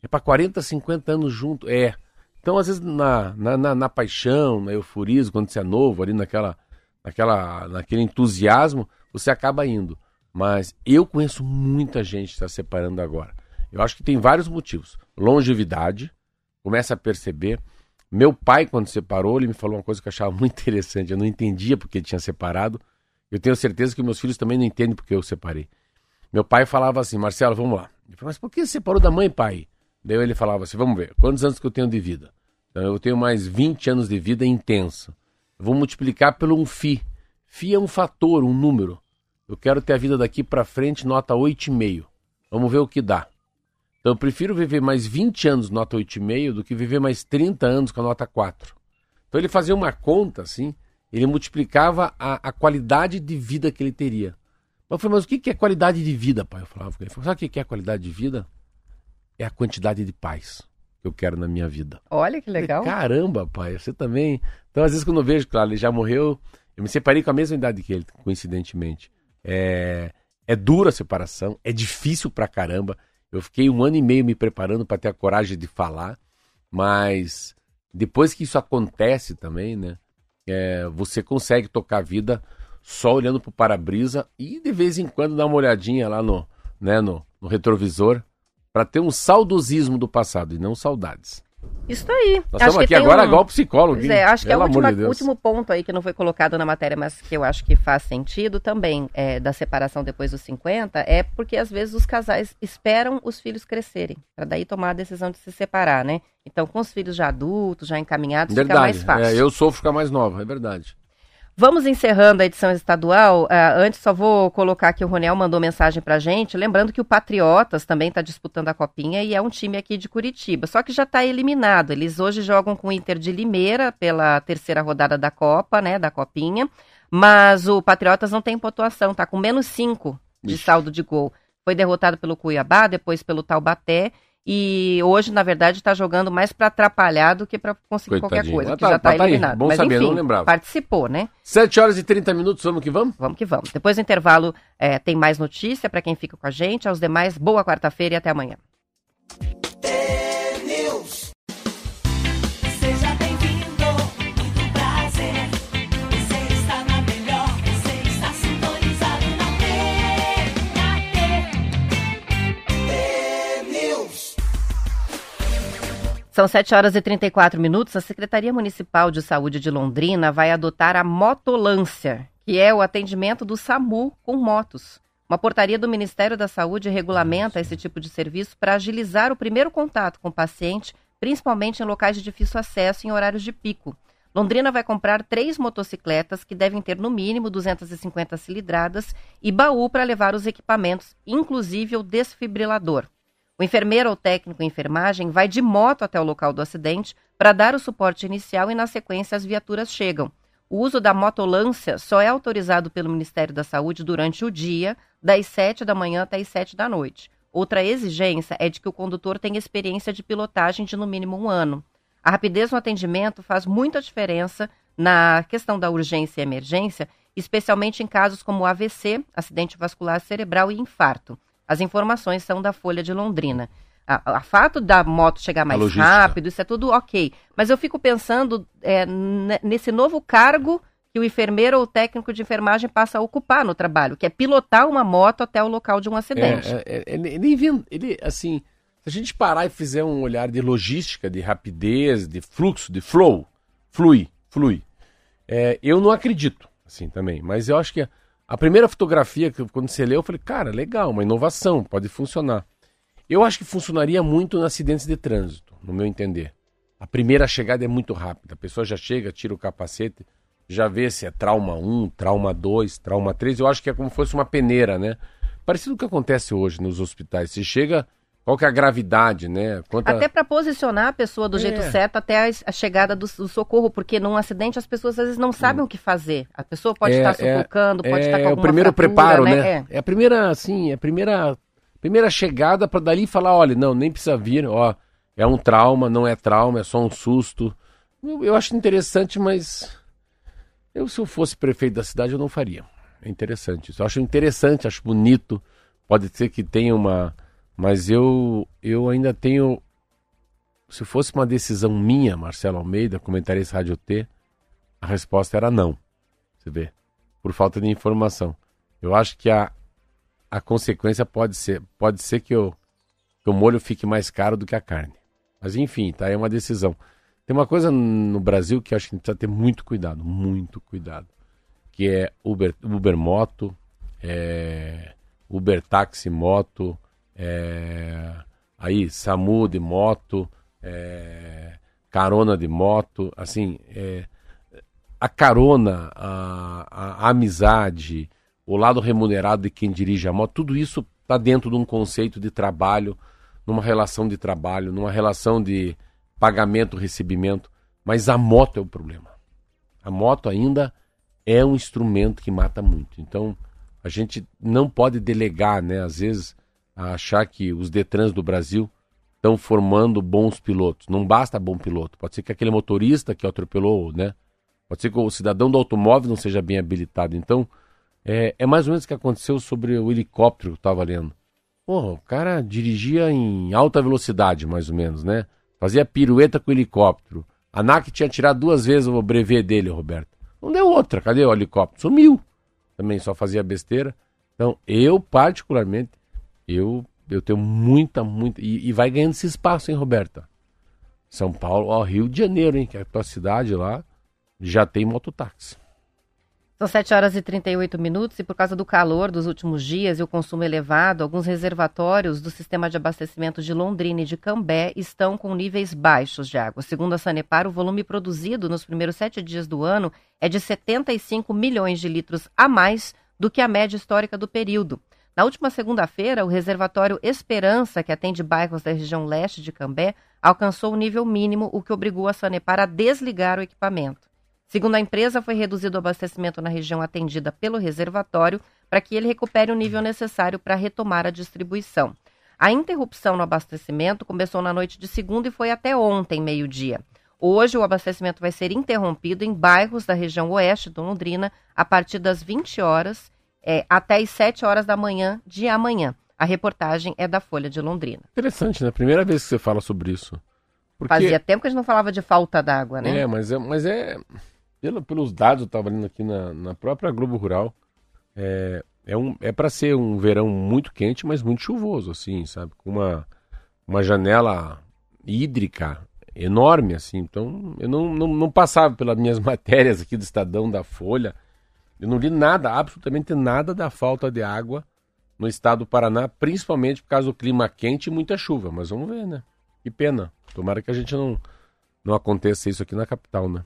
É para 40, 50 anos junto. É. Então, às vezes, na, na, na, na paixão, na euforia, quando você é novo, ali naquela, naquela, naquele entusiasmo, você acaba indo. Mas eu conheço muita gente que está separando agora. Eu acho que tem vários motivos. Longevidade, começa a perceber. Meu pai, quando separou, ele me falou uma coisa que eu achava muito interessante. Eu não entendia porque ele tinha separado. Eu tenho certeza que meus filhos também não entendem porque eu separei. Meu pai falava assim, Marcelo, vamos lá. Eu falei, mas por que você separou da mãe, pai? Daí ele falava assim, vamos ver, quantos anos que eu tenho de vida? Então, eu tenho mais 20 anos de vida intensa. Eu vou multiplicar pelo um FI. FI é um fator, um número. Eu quero ter a vida daqui para frente nota 8,5. Vamos ver o que dá. Então eu prefiro viver mais 20 anos nota 8,5 do que viver mais 30 anos com a nota 4. Então ele fazia uma conta assim, ele multiplicava a, a qualidade de vida que ele teria. Eu falei, mas o que é qualidade de vida, pai? Eu falava com ele. Falei, sabe o que é qualidade de vida? É a quantidade de paz que eu quero na minha vida. Olha que legal. Falei, Caramba, pai, você também. Então, às vezes, quando eu vejo, claro, ele já morreu, eu me separei com a mesma idade que ele, coincidentemente. É, é dura a separação, é difícil pra caramba. Eu fiquei um ano e meio me preparando para ter a coragem de falar, mas depois que isso acontece também, né? É, você consegue tocar a vida só olhando pro para-brisa e de vez em quando dar uma olhadinha lá no, né, no, no retrovisor para ter um saudosismo do passado e não saudades. Isso aí. Nós acho estamos aqui agora um... igual psicólogo. É, acho que é o de último ponto aí que não foi colocado na matéria, mas que eu acho que faz sentido também é, da separação depois dos 50, é porque às vezes os casais esperam os filhos crescerem, para daí tomar a decisão de se separar, né? Então, com os filhos já adultos, já encaminhados, verdade. fica mais fácil. É, eu sofro ficar mais nova, é verdade. Vamos encerrando a edição estadual. Uh, antes, só vou colocar que o Ronel mandou mensagem pra gente, lembrando que o Patriotas também está disputando a Copinha e é um time aqui de Curitiba, só que já está eliminado. Eles hoje jogam com o Inter de Limeira pela terceira rodada da Copa, né, da Copinha, mas o Patriotas não tem pontuação, tá com menos 5 de saldo de gol. Foi derrotado pelo Cuiabá, depois pelo Taubaté e hoje, na verdade, está jogando mais para atrapalhar do que para conseguir Coitadinho. qualquer coisa, que tá, já está tá eliminado. Aí. Bom Mas saber, enfim, não lembrava. participou, né? 7 horas e 30 minutos, vamos que vamos? Vamos que vamos. Depois do intervalo é, tem mais notícia para quem fica com a gente. Aos demais, boa quarta-feira e até amanhã. São 7 horas e 34 minutos. A Secretaria Municipal de Saúde de Londrina vai adotar a motolância, que é o atendimento do SAMU com motos. Uma portaria do Ministério da Saúde regulamenta esse tipo de serviço para agilizar o primeiro contato com o paciente, principalmente em locais de difícil acesso em horários de pico. Londrina vai comprar três motocicletas que devem ter no mínimo 250 cilindradas e baú para levar os equipamentos, inclusive o desfibrilador. O enfermeiro ou técnico em enfermagem vai de moto até o local do acidente para dar o suporte inicial e, na sequência, as viaturas chegam. O uso da motolância só é autorizado pelo Ministério da Saúde durante o dia, das 7 da manhã até as 7 da noite. Outra exigência é de que o condutor tenha experiência de pilotagem de no mínimo um ano. A rapidez no atendimento faz muita diferença na questão da urgência e emergência, especialmente em casos como AVC, acidente vascular cerebral e infarto. As informações são da Folha de Londrina. A, a fato da moto chegar mais rápido, isso é tudo ok. Mas eu fico pensando é, nesse novo cargo que o enfermeiro ou técnico de enfermagem passa a ocupar no trabalho, que é pilotar uma moto até o local de um acidente. É, é, é ele, ele, ele, assim, se a gente parar e fizer um olhar de logística, de rapidez, de fluxo, de flow, flui, flui. É, eu não acredito, assim, também. Mas eu acho que A primeira fotografia, que quando você leu, eu falei, cara, legal, uma inovação, pode funcionar. Eu acho que funcionaria muito em acidentes de trânsito, no meu entender. A primeira chegada é muito rápida. A pessoa já chega, tira o capacete, já vê se é trauma 1, trauma 2, trauma 3. Eu acho que é como se fosse uma peneira, né? Parecido com o que acontece hoje nos hospitais. Você chega, qual que é a gravidade, né? Quanta... Até para posicionar a pessoa do é. jeito certo até a chegada do, do, socorro, porque num acidente as pessoas às vezes não sabem hum. o que fazer. A pessoa pode é, estar é, sufocando, pode estar com alguma É o primeiro fratura, preparo, né? né? É. é a primeira, assim, é a primeira, primeira chegada para dali falar, olha, não, nem precisa vir, ó é um trauma, não é trauma, é só um susto. Eu, eu acho interessante, mas eu, se eu fosse prefeito da cidade, eu não faria. É interessante isso. Eu acho interessante, acho bonito. Pode ser que tenha uma. Mas eu, eu ainda tenho. Se fosse uma decisão minha, Marcelo Almeida, comentarista Rádio T, a resposta era não. Você vê? Por falta de informação. Eu acho que a, a consequência pode ser, pode ser que, eu, que o molho fique mais caro do que a carne. Mas enfim, tá aí uma decisão. Tem uma coisa no Brasil que eu acho que a gente precisa ter muito cuidado, muito cuidado, que é Uber, Uber Moto, é, Uber Táxi Moto, é, aí SAMU de moto, é, carona de moto, assim, é, a carona, a, a, a, amizade, o lado remunerado de quem dirige a moto, tudo isso está dentro de um conceito de trabalho numa relação de trabalho, numa relação de pagamento-recebimento, mas a moto é o problema. A moto ainda é um instrumento que mata muito. Então, a gente não pode delegar, né, às vezes, a achar que os Detrans do Brasil estão formando bons pilotos. Não basta bom piloto. Pode ser que aquele motorista que atropelou, né? Pode ser que o cidadão do automóvel não seja bem habilitado. Então, é, é mais ou menos o que aconteceu sobre o helicóptero que eu estava lendo. Porra, o cara dirigia em alta velocidade, mais ou menos, né? Fazia pirueta com o helicóptero. A NAC tinha tirado duas vezes o brevet dele, Roberto. Não deu outra. Cadê o helicóptero? Sumiu. Também só fazia besteira. Então, eu, particularmente, eu, eu tenho muita, muita. E, e vai ganhando esse espaço, hein, Roberta? São Paulo, ó, Rio de Janeiro, hein? Que é a tua cidade lá, já tem mototáxi. São 7 horas e 38 minutos e por causa do calor dos últimos dias e o consumo elevado, alguns reservatórios do sistema de abastecimento de Londrina e de Cambé estão com níveis baixos de água. Segundo a Sanepar, o volume produzido nos primeiros sete dias do ano é de 75 milhões de litros a mais do que a média histórica do período. Na última segunda-feira, o reservatório Esperança, que atende bairros da região leste de Cambé, alcançou o nível mínimo, o que obrigou a Sanepar a desligar o equipamento. Segundo a empresa, foi reduzido o abastecimento na região atendida pelo reservatório para que ele recupere o nível necessário para retomar a distribuição. A interrupção no abastecimento começou na noite de segunda e foi até ontem, meio-dia. Hoje, o abastecimento vai ser interrompido em bairros da região oeste do Londrina a partir das 20 horas é, até as 7 horas da manhã de amanhã. A reportagem é da Folha de Londrina. Interessante, né? Primeira vez que você fala sobre isso. Porque... Fazia tempo que a gente não falava de falta d'água, né? É, mas é, mas é pelo, pelos dados, eu estava lendo aqui na, na própria Globo Rural, é, é, um, é para ser um verão muito quente, mas muito chuvoso, assim, sabe? Com uma, uma janela hídrica enorme, assim. Então, eu não, não, não passava pelas minhas [laughs] matérias aqui do Estadão, da Folha. Eu não li nada, absolutamente nada da falta de água no estado do Paraná, principalmente por causa do clima quente e muita chuva. Mas vamos ver, né? Que pena. Tomara que a gente não, não aconteça isso aqui na capital, né?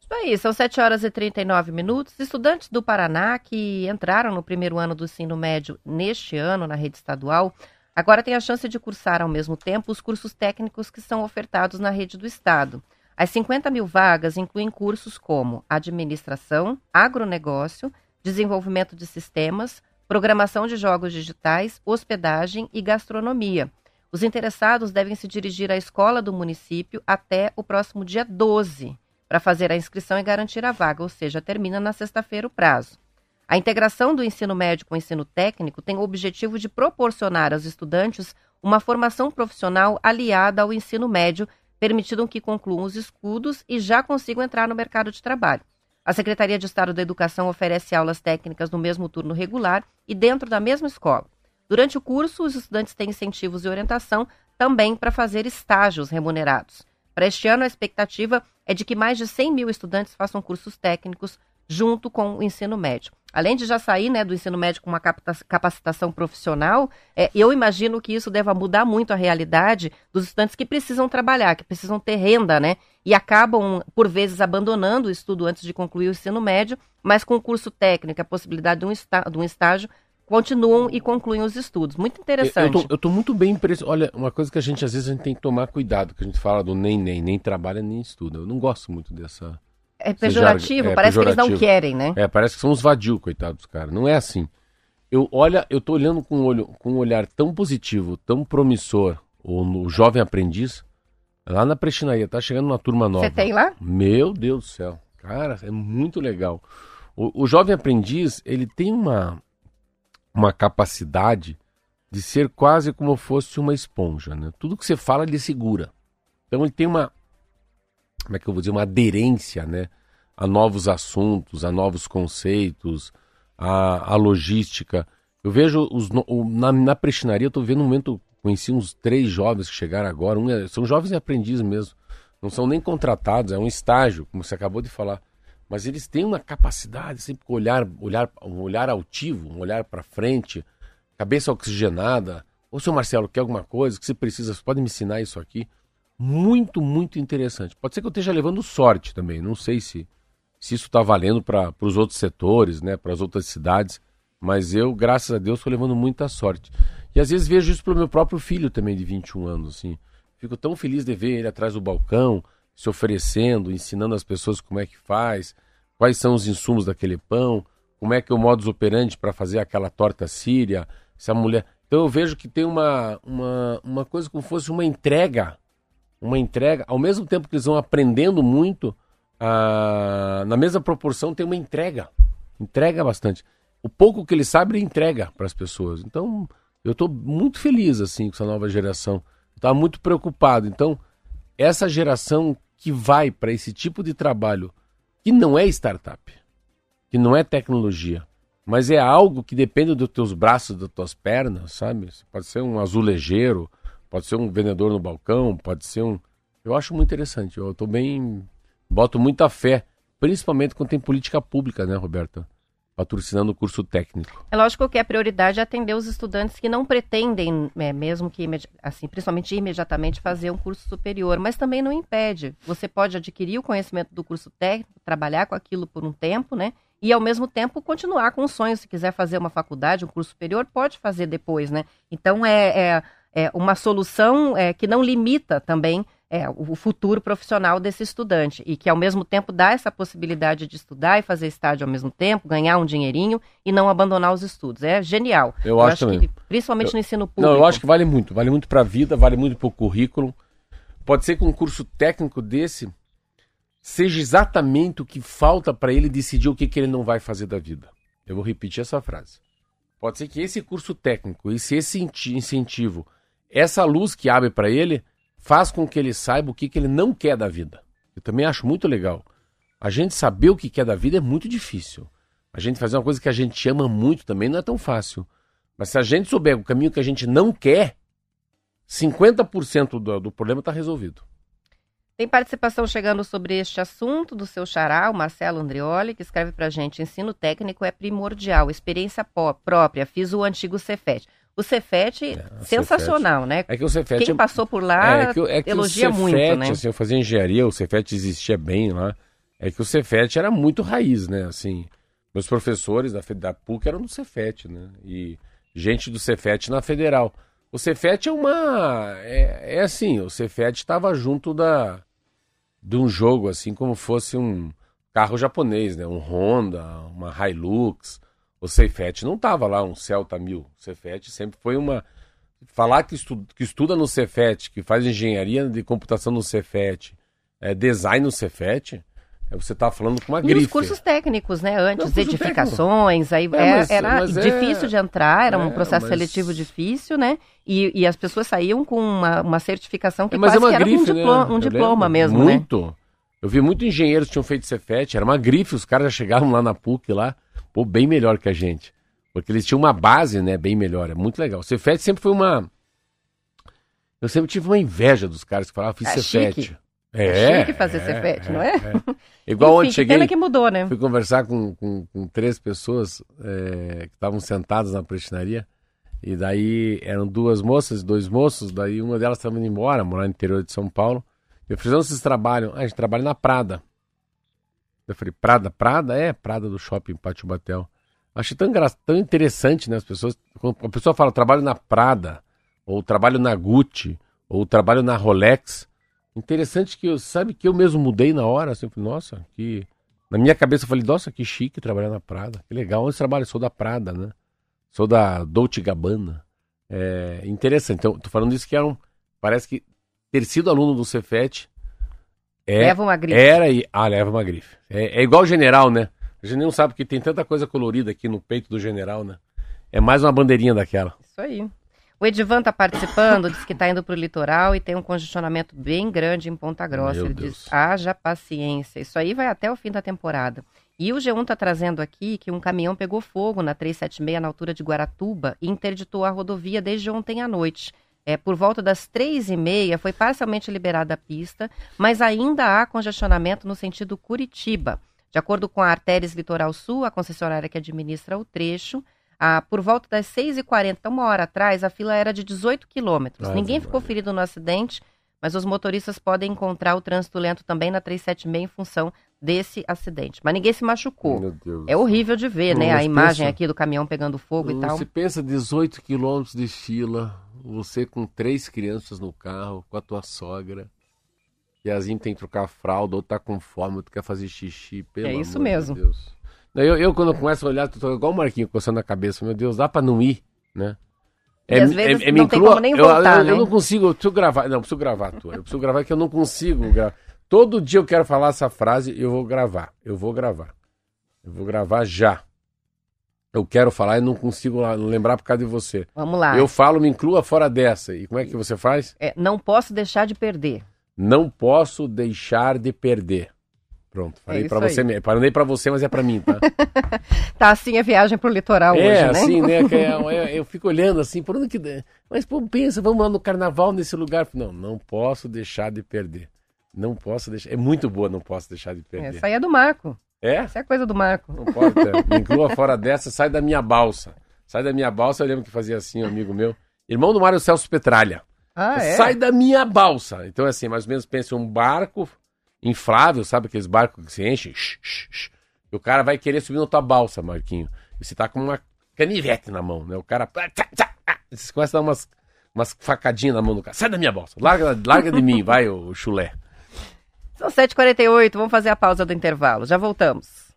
Isso aí, são 7 horas e 39 minutos. Estudantes do Paraná que entraram no primeiro ano do ensino médio neste ano na rede estadual, agora têm a chance de cursar ao mesmo tempo os cursos técnicos que são ofertados na rede do Estado. As 50 mil vagas incluem cursos como administração, agronegócio, desenvolvimento de sistemas, programação de jogos digitais, hospedagem e gastronomia. Os interessados devem se dirigir à escola do município até o próximo dia 12 para fazer a inscrição e garantir a vaga, ou seja, termina na sexta-feira o prazo. A integração do ensino médio com o ensino técnico tem o objetivo de proporcionar aos estudantes uma formação profissional aliada ao ensino médio, permitindo que concluam os estudos e já consigam entrar no mercado de trabalho. A Secretaria de Estado da Educação oferece aulas técnicas no mesmo turno regular e dentro da mesma escola. Durante o curso, os estudantes têm incentivos e orientação também para fazer estágios remunerados. Para este ano, a expectativa é de que mais de 100 mil estudantes façam cursos técnicos junto com o ensino médio. Além de já sair né, do ensino médio com uma capacitação profissional, é, eu imagino que isso deva mudar muito a realidade dos estudantes que precisam trabalhar, que precisam ter renda, né? E acabam, por vezes, abandonando o estudo antes de concluir o ensino médio, mas com o curso técnico, a possibilidade de um, de um estágio, continuam e concluem os estudos. Muito interessante. Eu estou muito bem impressionado. Olha, uma coisa que a gente às vezes a gente tem que tomar cuidado, que a gente fala do nem nem, nem trabalha nem estuda. Eu não gosto muito dessa. É pejorativo, é, parece pejorativo. que eles não querem, né? É, parece que são os vadios, coitados, cara. Não é assim. Eu olha, eu tô olhando com um olho, com um olhar tão positivo, tão promissor, o, o jovem aprendiz, lá na Prestinaria, tá chegando uma turma nova. Você tem lá? Meu Deus do céu. Cara, é muito legal. O, o jovem aprendiz, ele tem uma, uma capacidade de ser quase como fosse uma esponja, né? Tudo que você fala ele segura. Então ele tem uma, como é que eu vou dizer, uma aderência, né? A novos assuntos, a novos conceitos, a, a logística. Eu vejo os, o, na, na prestinaria, eu estou vendo um momento, conheci uns três jovens que chegaram agora, um é, são jovens aprendizes mesmo, não são nem contratados, é um estágio, como você acabou de falar mas eles têm uma capacidade sempre com olhar, olhar, um olhar altivo, um olhar para frente, cabeça oxigenada. Ô, seu Marcelo, quer alguma coisa que você precisa? Você pode me ensinar isso aqui? Muito, muito interessante. Pode ser que eu esteja levando sorte também. Não sei se, se isso está valendo para os outros setores, né, para as outras cidades. Mas eu, graças a Deus, estou levando muita sorte. E às vezes vejo isso pelo meu próprio filho também, de 21 anos. Assim. Fico tão feliz de ver ele atrás do balcão, se oferecendo, ensinando as pessoas como é que faz, quais são os insumos daquele pão, como é que é o modus operandi para fazer aquela torta síria, se a mulher... Então eu vejo que tem uma, uma, uma coisa como fosse uma entrega, uma entrega, ao mesmo tempo que eles vão aprendendo muito, ah, na mesma proporção tem uma entrega, entrega bastante. O pouco que eles sabem, ele entrega para as pessoas. Então eu estou muito feliz assim com essa nova geração. Estava muito preocupado. Então essa geração que vai para esse tipo de trabalho que não é startup, que não é tecnologia, mas é algo que depende dos teus braços, das tuas pernas, sabe? Pode ser um azulejeiro, pode ser um vendedor no balcão, pode ser um. Eu acho muito interessante. Eu estou bem. Boto muita fé, principalmente quando tem política pública, né, Roberta? patrocinando o curso técnico. É lógico que a prioridade é atender os estudantes que não pretendem, é, mesmo que, assim, principalmente imediatamente, fazer um curso superior, mas também não impede. Você pode adquirir o conhecimento do curso técnico, trabalhar com aquilo por um tempo, né? E ao mesmo tempo continuar com o sonho. Se quiser fazer uma faculdade, um curso superior, pode fazer depois, né? Então é, é, é uma solução é, que não limita também é, o futuro profissional desse estudante e que ao mesmo tempo dá essa possibilidade de estudar e fazer estágio ao mesmo tempo, ganhar um dinheirinho e não abandonar os estudos. É genial. Eu, eu acho, acho que, principalmente eu, no ensino público. Não, eu acho que vale muito, vale muito para a vida, vale muito para o currículo. Pode ser que um curso técnico desse seja exatamente o que falta para ele decidir o que, que ele não vai fazer da vida. Eu vou repetir essa frase. Pode ser que esse curso técnico, esse, esse incentivo, essa luz que abre para ele faz com que ele saiba o que, que ele não quer da vida. Eu também acho muito legal. A gente saber o que quer da vida é muito difícil. A gente fazer uma coisa que a gente ama muito também não é tão fácil. Mas se a gente souber o caminho que a gente não quer, 50% do, do problema está resolvido. Tem participação chegando sobre este assunto do seu xará, o Marcelo Andrioli, que escreve para gente: ensino técnico é primordial, experiência própria, fiz o antigo Cefet. O Cefet, é, sensacional, Cefete. né? É que o Cefet Quem passou por lá é que, é que elogia o Cefet, muito, né? Assim, eu fazia engenharia, o Cefet existia bem lá. É que o Cefet era muito raiz, né? Assim, meus professores da, da PUC eram do Cefet, né? E gente do Cefet na Federal. O Cefet é uma... É, é assim, o Cefet estava junto da de um jogo, assim, como fosse um carro japonês, né? Um Honda, uma Hilux o Ceifete não estava lá, um Celta 1000. O sempre foi uma. Falar que, estu... que estuda no Cefet, que faz engenharia de computação no Cefet, é, design no Cefet, é, você está falando com uma e grife. E os cursos técnicos, né? Antes, não, edificações, técnico. aí é, mas, era mas é difícil é... de entrar, era um é, processo mas... seletivo difícil, né? E, e, as pessoas saíam com uma, uma certificação que é, quase que era grife, um, diploma, né? um diploma mesmo, muito. né? Muito. Eu vi muitos engenheiros que tinham feito Cefet, era uma grife, os caras já chegavam lá na PUC lá pô, bem melhor que a gente. Porque eles tinham uma base, né, bem melhor. É muito legal. O Cefet sempre foi uma. Eu sempre tive uma inveja dos caras que falavam, fiz é Cefet. É. Chique fazer Cefete, não é? Igual Enfim, onde cheguei. Pena que mudou, né? Fui conversar com, com, com três pessoas é, que estavam sentadas na prestinaria. E daí eram duas moças, dois moços. Daí uma delas estava indo embora, morar no interior de São Paulo. Eu falei, onde vocês trabalham? Ah, a gente trabalha na Prada. Eu falei, Prada? Prada? É, Prada do shopping Pátio Batel. Achei tão, tão interessante, né? As pessoas. Quando a pessoa fala, trabalho na Prada, ou trabalho na Gucci, ou trabalho na Rolex. Interessante que eu, sabe que eu mesmo mudei na hora, assim, nossa, que. Na minha cabeça eu falei, nossa, que chique trabalhar na Prada. Que legal, onde você trabalha? Sou da Prada, né? Sou da Dolce Gabbana. É interessante. Então, tô falando isso que era um. Parece que ter sido aluno do Cefet é, Leva uma grife. era e. Ah, leva uma grife. É, é igual o general, né? A gente não sabe que tem tanta coisa colorida aqui no peito do general, né? É mais uma bandeirinha daquela. Isso aí. O Edivan tá participando, diz que tá indo pro litoral e tem um congestionamento bem grande em Ponta Grossa. Meu Ele Deus. diz, haja paciência. Isso aí vai até o fim da temporada. E o G1 tá trazendo aqui que um caminhão pegou fogo na 376 na altura de Guaratuba e interditou a rodovia desde ontem à noite. É, por volta das três e meia foi parcialmente liberada a pista, mas ainda há congestionamento no sentido Curitiba. De acordo com a Artérias Litoral Sul, a concessionária que administra o trecho, por volta das 6h40, então uma hora atrás, a fila era de 18 quilômetros. Ninguém ficou ferido no acidente, mas os motoristas podem encontrar o trânsito lento também na 376 em função desse acidente. Mas ninguém se machucou. Meu Deus. É horrível de ver, Não, né? A imagem pensa- aqui do caminhão pegando fogo e tal. Você pensa 18 quilômetros de fila, você com três crianças no carro, com a tua sogra. Piazinho tem que trocar a fralda, ou tá com fome, outro quer fazer xixi. Pelo É isso de mesmo. Deus. Daí Eu, eu, quando eu começo a olhar, tô igual o Marquinho coçando a cabeça. Meu Deus, dá pra não ir, né? E às vezes me não tem inclua- como nem eu, voltar, eu, né? eu não consigo, eu preciso gravar. Não, eu preciso gravar, tua. Eu preciso gravar que eu não consigo gravar. Todo dia eu quero falar essa frase, eu vou gravar. Eu vou gravar. Eu vou gravar já. Eu quero falar e não consigo lembrar por causa de você. Vamos lá. Eu falo, me inclua fora dessa. E como é que você faz? É, não posso deixar de perder. Não posso deixar de perder. Pronto, falei isso pra você mesmo. Falei pra você, mas é pra mim, tá? [laughs] Tá assim a viagem pro litoral é, hoje, né? assim, né? [laughs] que é- é- eu fico olhando assim, por onde que. Mas, pô, pensa, vamos lá no carnaval nesse lugar. Não, não posso deixar de perder. Não posso deixar. É muito boa, não posso deixar de perder. Essa aí é do Marco. É? Essa é coisa do Marco. Não pode, é. me inclua fora dessa, sai da minha balsa. Sai da minha balsa, eu lembro que fazia assim, um amigo meu. Irmão do Mário Celso Petralha. Ah, é? Sai da minha balsa. Então, é assim, mais ou menos, pensa um barco inflável, sabe aqueles barcos que se enchem? Shh, shh, shh. E o cara vai querer subir na tua balsa, Marquinho. E você tá com uma canivete na mão, né? O cara. Você começa a dar umas, umas facadinhas na mão do cara. Sai da minha balsa. Larga, larga de mim, vai, o chulé. São 7h48, vamos fazer a pausa do intervalo. Já voltamos.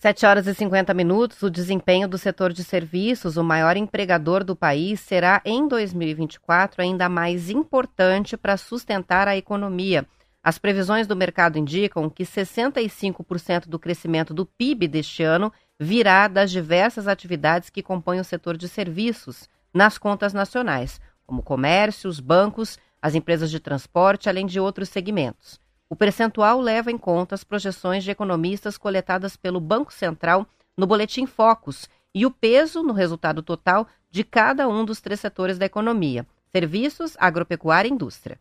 Sete horas e 50 minutos, o desempenho do setor de serviços, o maior empregador do país, será em 2024 ainda mais importante para sustentar a economia. As previsões do mercado indicam que 65% do crescimento do PIB deste ano virá das diversas atividades que compõem o setor de serviços nas contas nacionais, como comércio, os bancos, as empresas de transporte, além de outros segmentos. O percentual leva em conta as projeções de economistas coletadas pelo Banco Central no Boletim Focus e o peso no resultado total de cada um dos três setores da economia: serviços, agropecuária e indústria.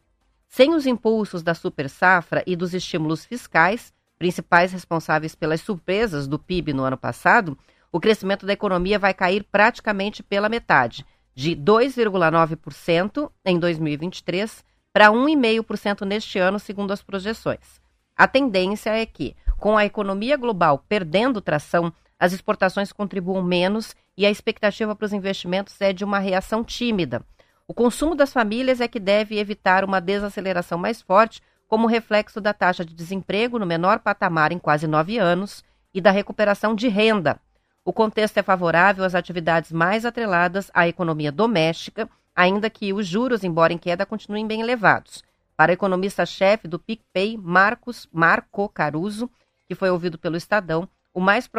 Sem os impulsos da super safra e dos estímulos fiscais, principais responsáveis pelas surpresas do PIB no ano passado, o crescimento da economia vai cair praticamente pela metade, de 2,9% em 2023 para 1,5% neste ano, segundo as projeções. A tendência é que, com a economia global perdendo tração, as exportações contribuam menos e a expectativa para os investimentos é de uma reação tímida. O consumo das famílias é que deve evitar uma desaceleração mais forte, como reflexo da taxa de desemprego no menor patamar em quase nove anos e da recuperação de renda. O contexto é favorável às atividades mais atreladas à economia doméstica, ainda que os juros, embora em queda, continuem bem elevados. Para o economista-chefe do PicPay, Marcos Marco Caruso, que foi ouvido pelo Estadão, o mais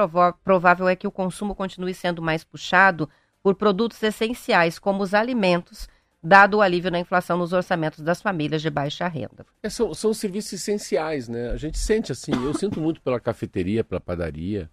provável é que o consumo continue sendo mais puxado por produtos essenciais, como os alimentos, dado o alívio na inflação nos orçamentos das famílias de baixa renda. É, são, são serviços essenciais, né? A gente sente assim, eu sinto muito pela cafeteria, pela padaria,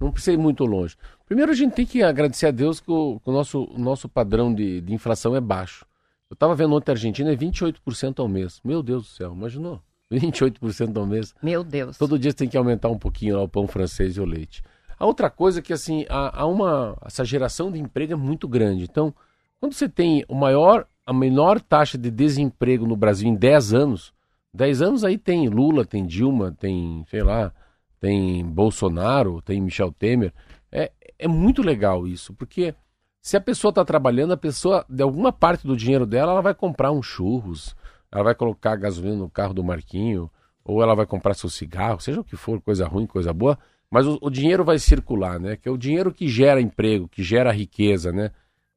não precisa ir muito longe. Primeiro a gente tem que agradecer a Deus que o, que o nosso, nosso padrão de, de inflação é baixo. Eu estava vendo ontem a Argentina é 28% ao mês. Meu Deus do céu, imaginou? [laughs] 28% ao mês. Meu Deus. Todo dia tem que aumentar um pouquinho lá, o pão francês e o leite. A outra coisa é que assim, há, há uma essa geração de emprego é muito grande. Então, quando você tem o maior a menor taxa de desemprego no Brasil em 10 anos, 10 anos aí tem Lula, tem Dilma, tem, sei lá, tem Bolsonaro, tem Michel Temer. É, é muito legal isso, porque se a pessoa está trabalhando, a pessoa, de alguma parte do dinheiro dela, ela vai comprar um churros, ela vai colocar gasolina no carro do Marquinho, ou ela vai comprar seu cigarro, seja o que for, coisa ruim, coisa boa, mas o, o dinheiro vai circular, né? Que é o dinheiro que gera emprego, que gera riqueza, né?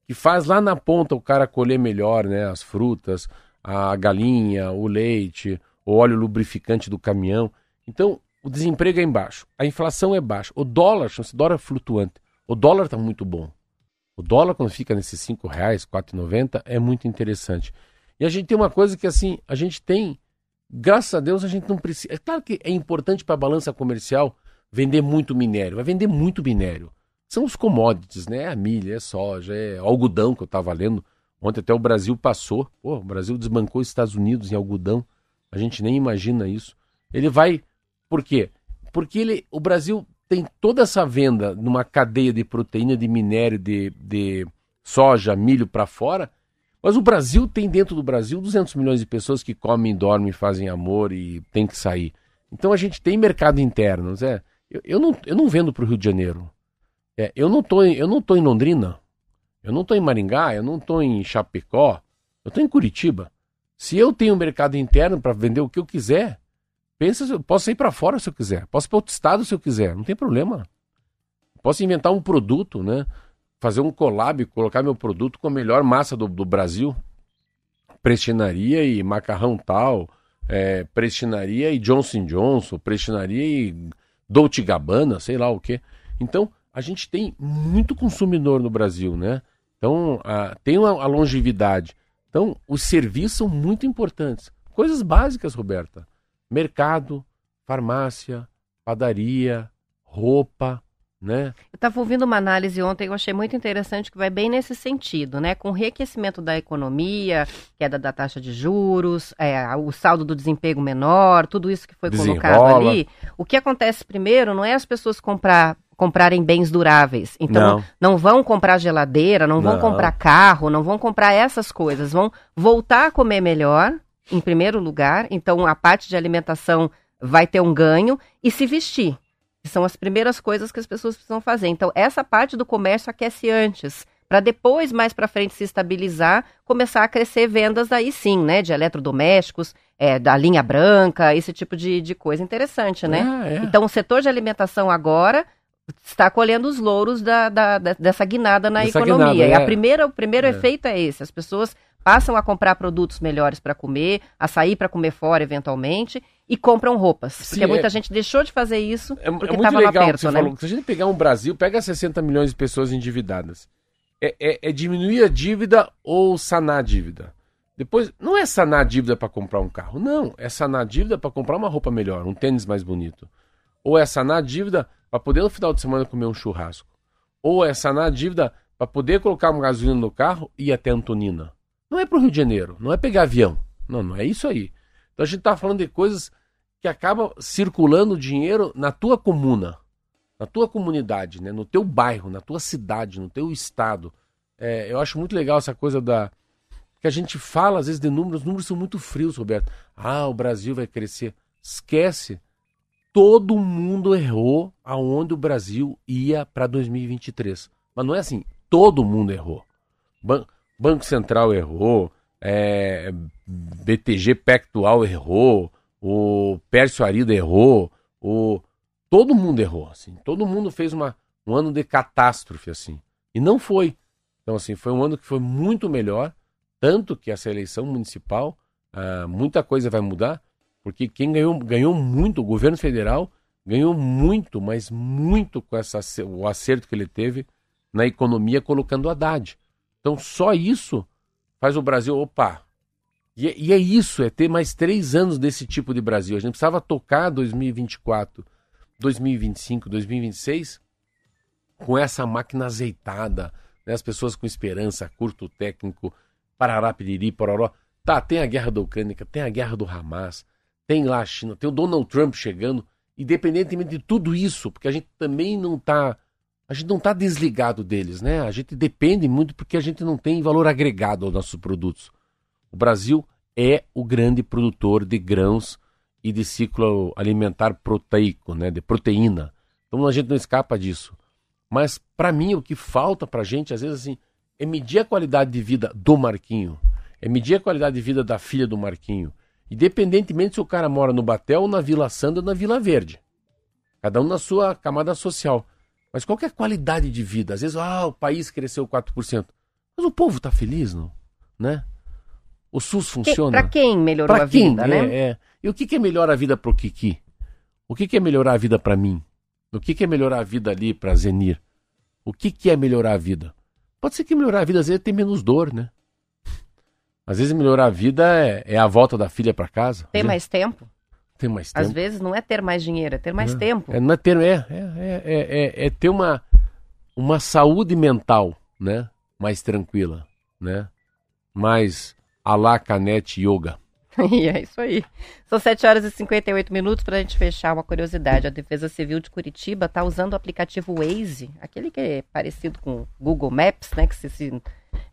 Que faz lá na ponta o cara colher melhor, né? As frutas, a galinha, o leite, o óleo lubrificante do caminhão. Então, o desemprego é embaixo, a inflação é baixa, o dólar, chama-se dólar flutuante, o dólar está muito bom. O dólar, quando fica nesses R$ reais, R$ 4,90, é muito interessante. E a gente tem uma coisa que, assim, a gente tem, graças a Deus, a gente não precisa. É claro que é importante para a balança comercial vender muito minério, vai vender muito minério. São os commodities, né? A milha, é soja, é algodão que eu estava lendo. Ontem até o Brasil passou. Pô, o Brasil desbancou os Estados Unidos em algodão. A gente nem imagina isso. Ele vai. Por quê? Porque ele, o Brasil tem toda essa venda numa cadeia de proteína, de minério, de, de soja, milho para fora, mas o Brasil tem dentro do Brasil 200 milhões de pessoas que comem, dormem, fazem amor e tem que sair. Então a gente tem mercado interno. Zé. Eu, eu, não, eu não vendo para o Rio de Janeiro. É, eu não estou eu não tô em Londrina. Eu não estou em Maringá. Eu não estou em Chapecó. Eu estou em Curitiba. Se eu tenho mercado interno para vender o que eu quiser, Pensa, posso ir para fora se eu quiser, posso ir para outro estado se eu quiser, não tem problema. Posso inventar um produto, né? Fazer um collab, colocar meu produto com a melhor massa do, do Brasil. Prestinaria e macarrão tal, é, prestinaria e Johnson Johnson, prestinaria e Dolce Gabbana, sei lá o que. Então, a gente tem muito consumidor no Brasil, né? Então, a, tem a longevidade. Então, os serviços são muito importantes. Coisas básicas, Roberta mercado, farmácia, padaria, roupa, né? Eu estava ouvindo uma análise ontem, eu achei muito interessante que vai bem nesse sentido, né? Com o reaquecimento da economia, queda da taxa de juros, é, o saldo do desemprego menor, tudo isso que foi Desenrola. colocado ali. O que acontece primeiro não é as pessoas comprar comprarem bens duráveis. Então, não, não vão comprar geladeira, não, não vão comprar carro, não vão comprar essas coisas. Vão voltar a comer melhor, em primeiro lugar, então a parte de alimentação vai ter um ganho e se vestir. São as primeiras coisas que as pessoas precisam fazer. Então, essa parte do comércio aquece antes, para depois, mais para frente, se estabilizar, começar a crescer vendas aí sim, né? De eletrodomésticos, é, da linha branca, esse tipo de, de coisa interessante, né? É, é. Então, o setor de alimentação agora está colhendo os louros da, da, da dessa guinada na Essa economia. Guinada, e a é. primeira, o primeiro é. efeito é esse: as pessoas passam a comprar produtos melhores para comer, a sair para comer fora eventualmente e compram roupas. Sim, porque é... muita gente deixou de fazer isso é, porque estava é lá perto, né? Falou. Se a gente pegar um Brasil, pega 60 milhões de pessoas endividadas. É, é, é diminuir a dívida ou sanar a dívida. Depois, não é sanar a dívida para comprar um carro, não. É sanar a dívida para comprar uma roupa melhor, um tênis mais bonito. Ou é sanar a dívida para poder no final de semana comer um churrasco. Ou é sanar a dívida para poder colocar uma gasolina no carro e ir até Antonina. Não é para o Rio de Janeiro, não é pegar avião. Não, não é isso aí. Então a gente está falando de coisas que acabam circulando dinheiro na tua comuna, na tua comunidade, né? no teu bairro, na tua cidade, no teu estado. É, eu acho muito legal essa coisa da. que a gente fala às vezes de números, os números são muito frios, Roberto. Ah, o Brasil vai crescer. Esquece. Todo mundo errou aonde o Brasil ia para 2023. Mas não é assim, todo mundo errou. Ban Banco Central errou, é, BTG Pactual errou, o Pércio Arida errou, o todo mundo errou, assim. Todo mundo fez uma, um ano de catástrofe, assim. E não foi. Então, assim, foi um ano que foi muito melhor, tanto que essa eleição municipal, ah, muita coisa vai mudar, porque quem ganhou, ganhou muito, o governo federal ganhou muito, mas muito com essa, o acerto que ele teve na economia colocando Haddad. Então só isso faz o Brasil, opa. E, é, e é isso, é ter mais três anos desse tipo de Brasil. A gente precisava tocar 2024, 2025, 2026 com essa máquina azeitada, né? as pessoas com esperança, curto técnico, parará, piriri, pororó. Tá, tem a guerra da Ucrânia, tem a guerra do Hamas, tem lá a China, tem o Donald Trump chegando, independentemente de tudo isso, porque a gente também não está a gente não está desligado deles, né? A gente depende muito porque a gente não tem valor agregado aos nossos produtos. O Brasil é o grande produtor de grãos e de ciclo alimentar proteico, né? De proteína. Então a gente não escapa disso. Mas para mim o que falta para a gente às vezes assim é medir a qualidade de vida do Marquinho, é medir a qualidade de vida da filha do Marquinho, independentemente se o cara mora no Batel na Vila Sanda ou na Vila Verde. Cada um na sua camada social. Mas qual é a qualidade de vida? Às vezes, ah, o país cresceu 4%. Mas o povo está feliz, não? Né? O SUS funciona. Para quem melhorou pra a quem? vida, é, né? É. E o que, que é melhor a vida pro Kiki? O que, que é melhorar a vida para mim? O que, que é melhorar a vida ali para Zenir? O que, que é melhorar a vida? Pode ser que melhorar a vida às vezes é ter menos dor, né? Às vezes melhorar a vida é, é a volta da filha para casa. Ter mais tempo? Ter mais tempo. Às vezes não é ter mais dinheiro, é ter mais tempo. É, não é ter, é, é, é, é, ter uma, uma saúde mental, né? Mais tranquila, né? Mais alá canete yoga. [laughs] e é isso aí. São 7 horas e 58 minutos para a gente fechar uma curiosidade. A Defesa Civil de Curitiba está usando o aplicativo Waze, aquele que é parecido com Google Maps, né? Que se, se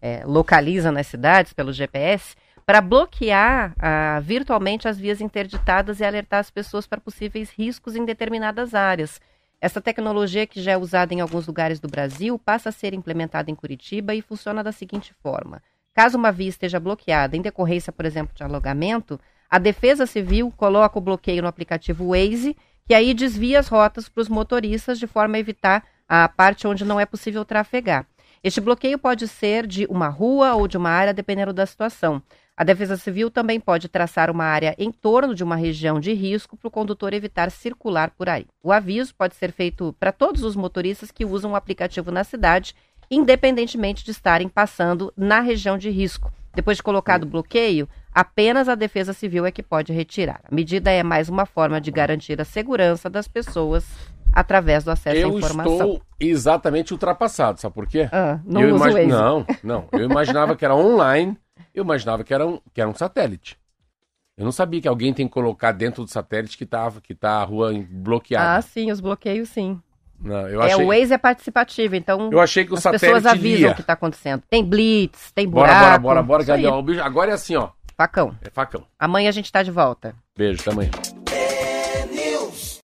é, localiza nas cidades pelo GPS para bloquear ah, virtualmente as vias interditadas e alertar as pessoas para possíveis riscos em determinadas áreas. Essa tecnologia, que já é usada em alguns lugares do Brasil, passa a ser implementada em Curitiba e funciona da seguinte forma: caso uma via esteja bloqueada em decorrência, por exemplo, de alagamento, a Defesa Civil coloca o bloqueio no aplicativo Waze, que aí desvia as rotas para os motoristas de forma a evitar a parte onde não é possível trafegar. Este bloqueio pode ser de uma rua ou de uma área, dependendo da situação. A Defesa Civil também pode traçar uma área em torno de uma região de risco para o condutor evitar circular por aí. O aviso pode ser feito para todos os motoristas que usam o aplicativo na cidade, independentemente de estarem passando na região de risco. Depois de colocado o bloqueio, apenas a Defesa Civil é que pode retirar. A medida é mais uma forma de garantir a segurança das pessoas através do acesso eu à informação. Eu estou exatamente ultrapassado, sabe por quê? Ah, não eu imag... Não, não. Eu imaginava que era online eu imaginava que era um, que era um satélite. Eu não sabia que alguém tem que colocar dentro do satélite que tá, que tá a rua bloqueada. Ah, sim, os bloqueios sim. Não, eu achei... É, o Waze é participativo, então eu achei que o as satélite pessoas avisam lia. o que está acontecendo. Tem blitz, tem buraco. Bora, bora, bora, bora. Agora é assim, ó. Facão. É facão. Amanhã a gente está de volta. Beijo, até amanhã.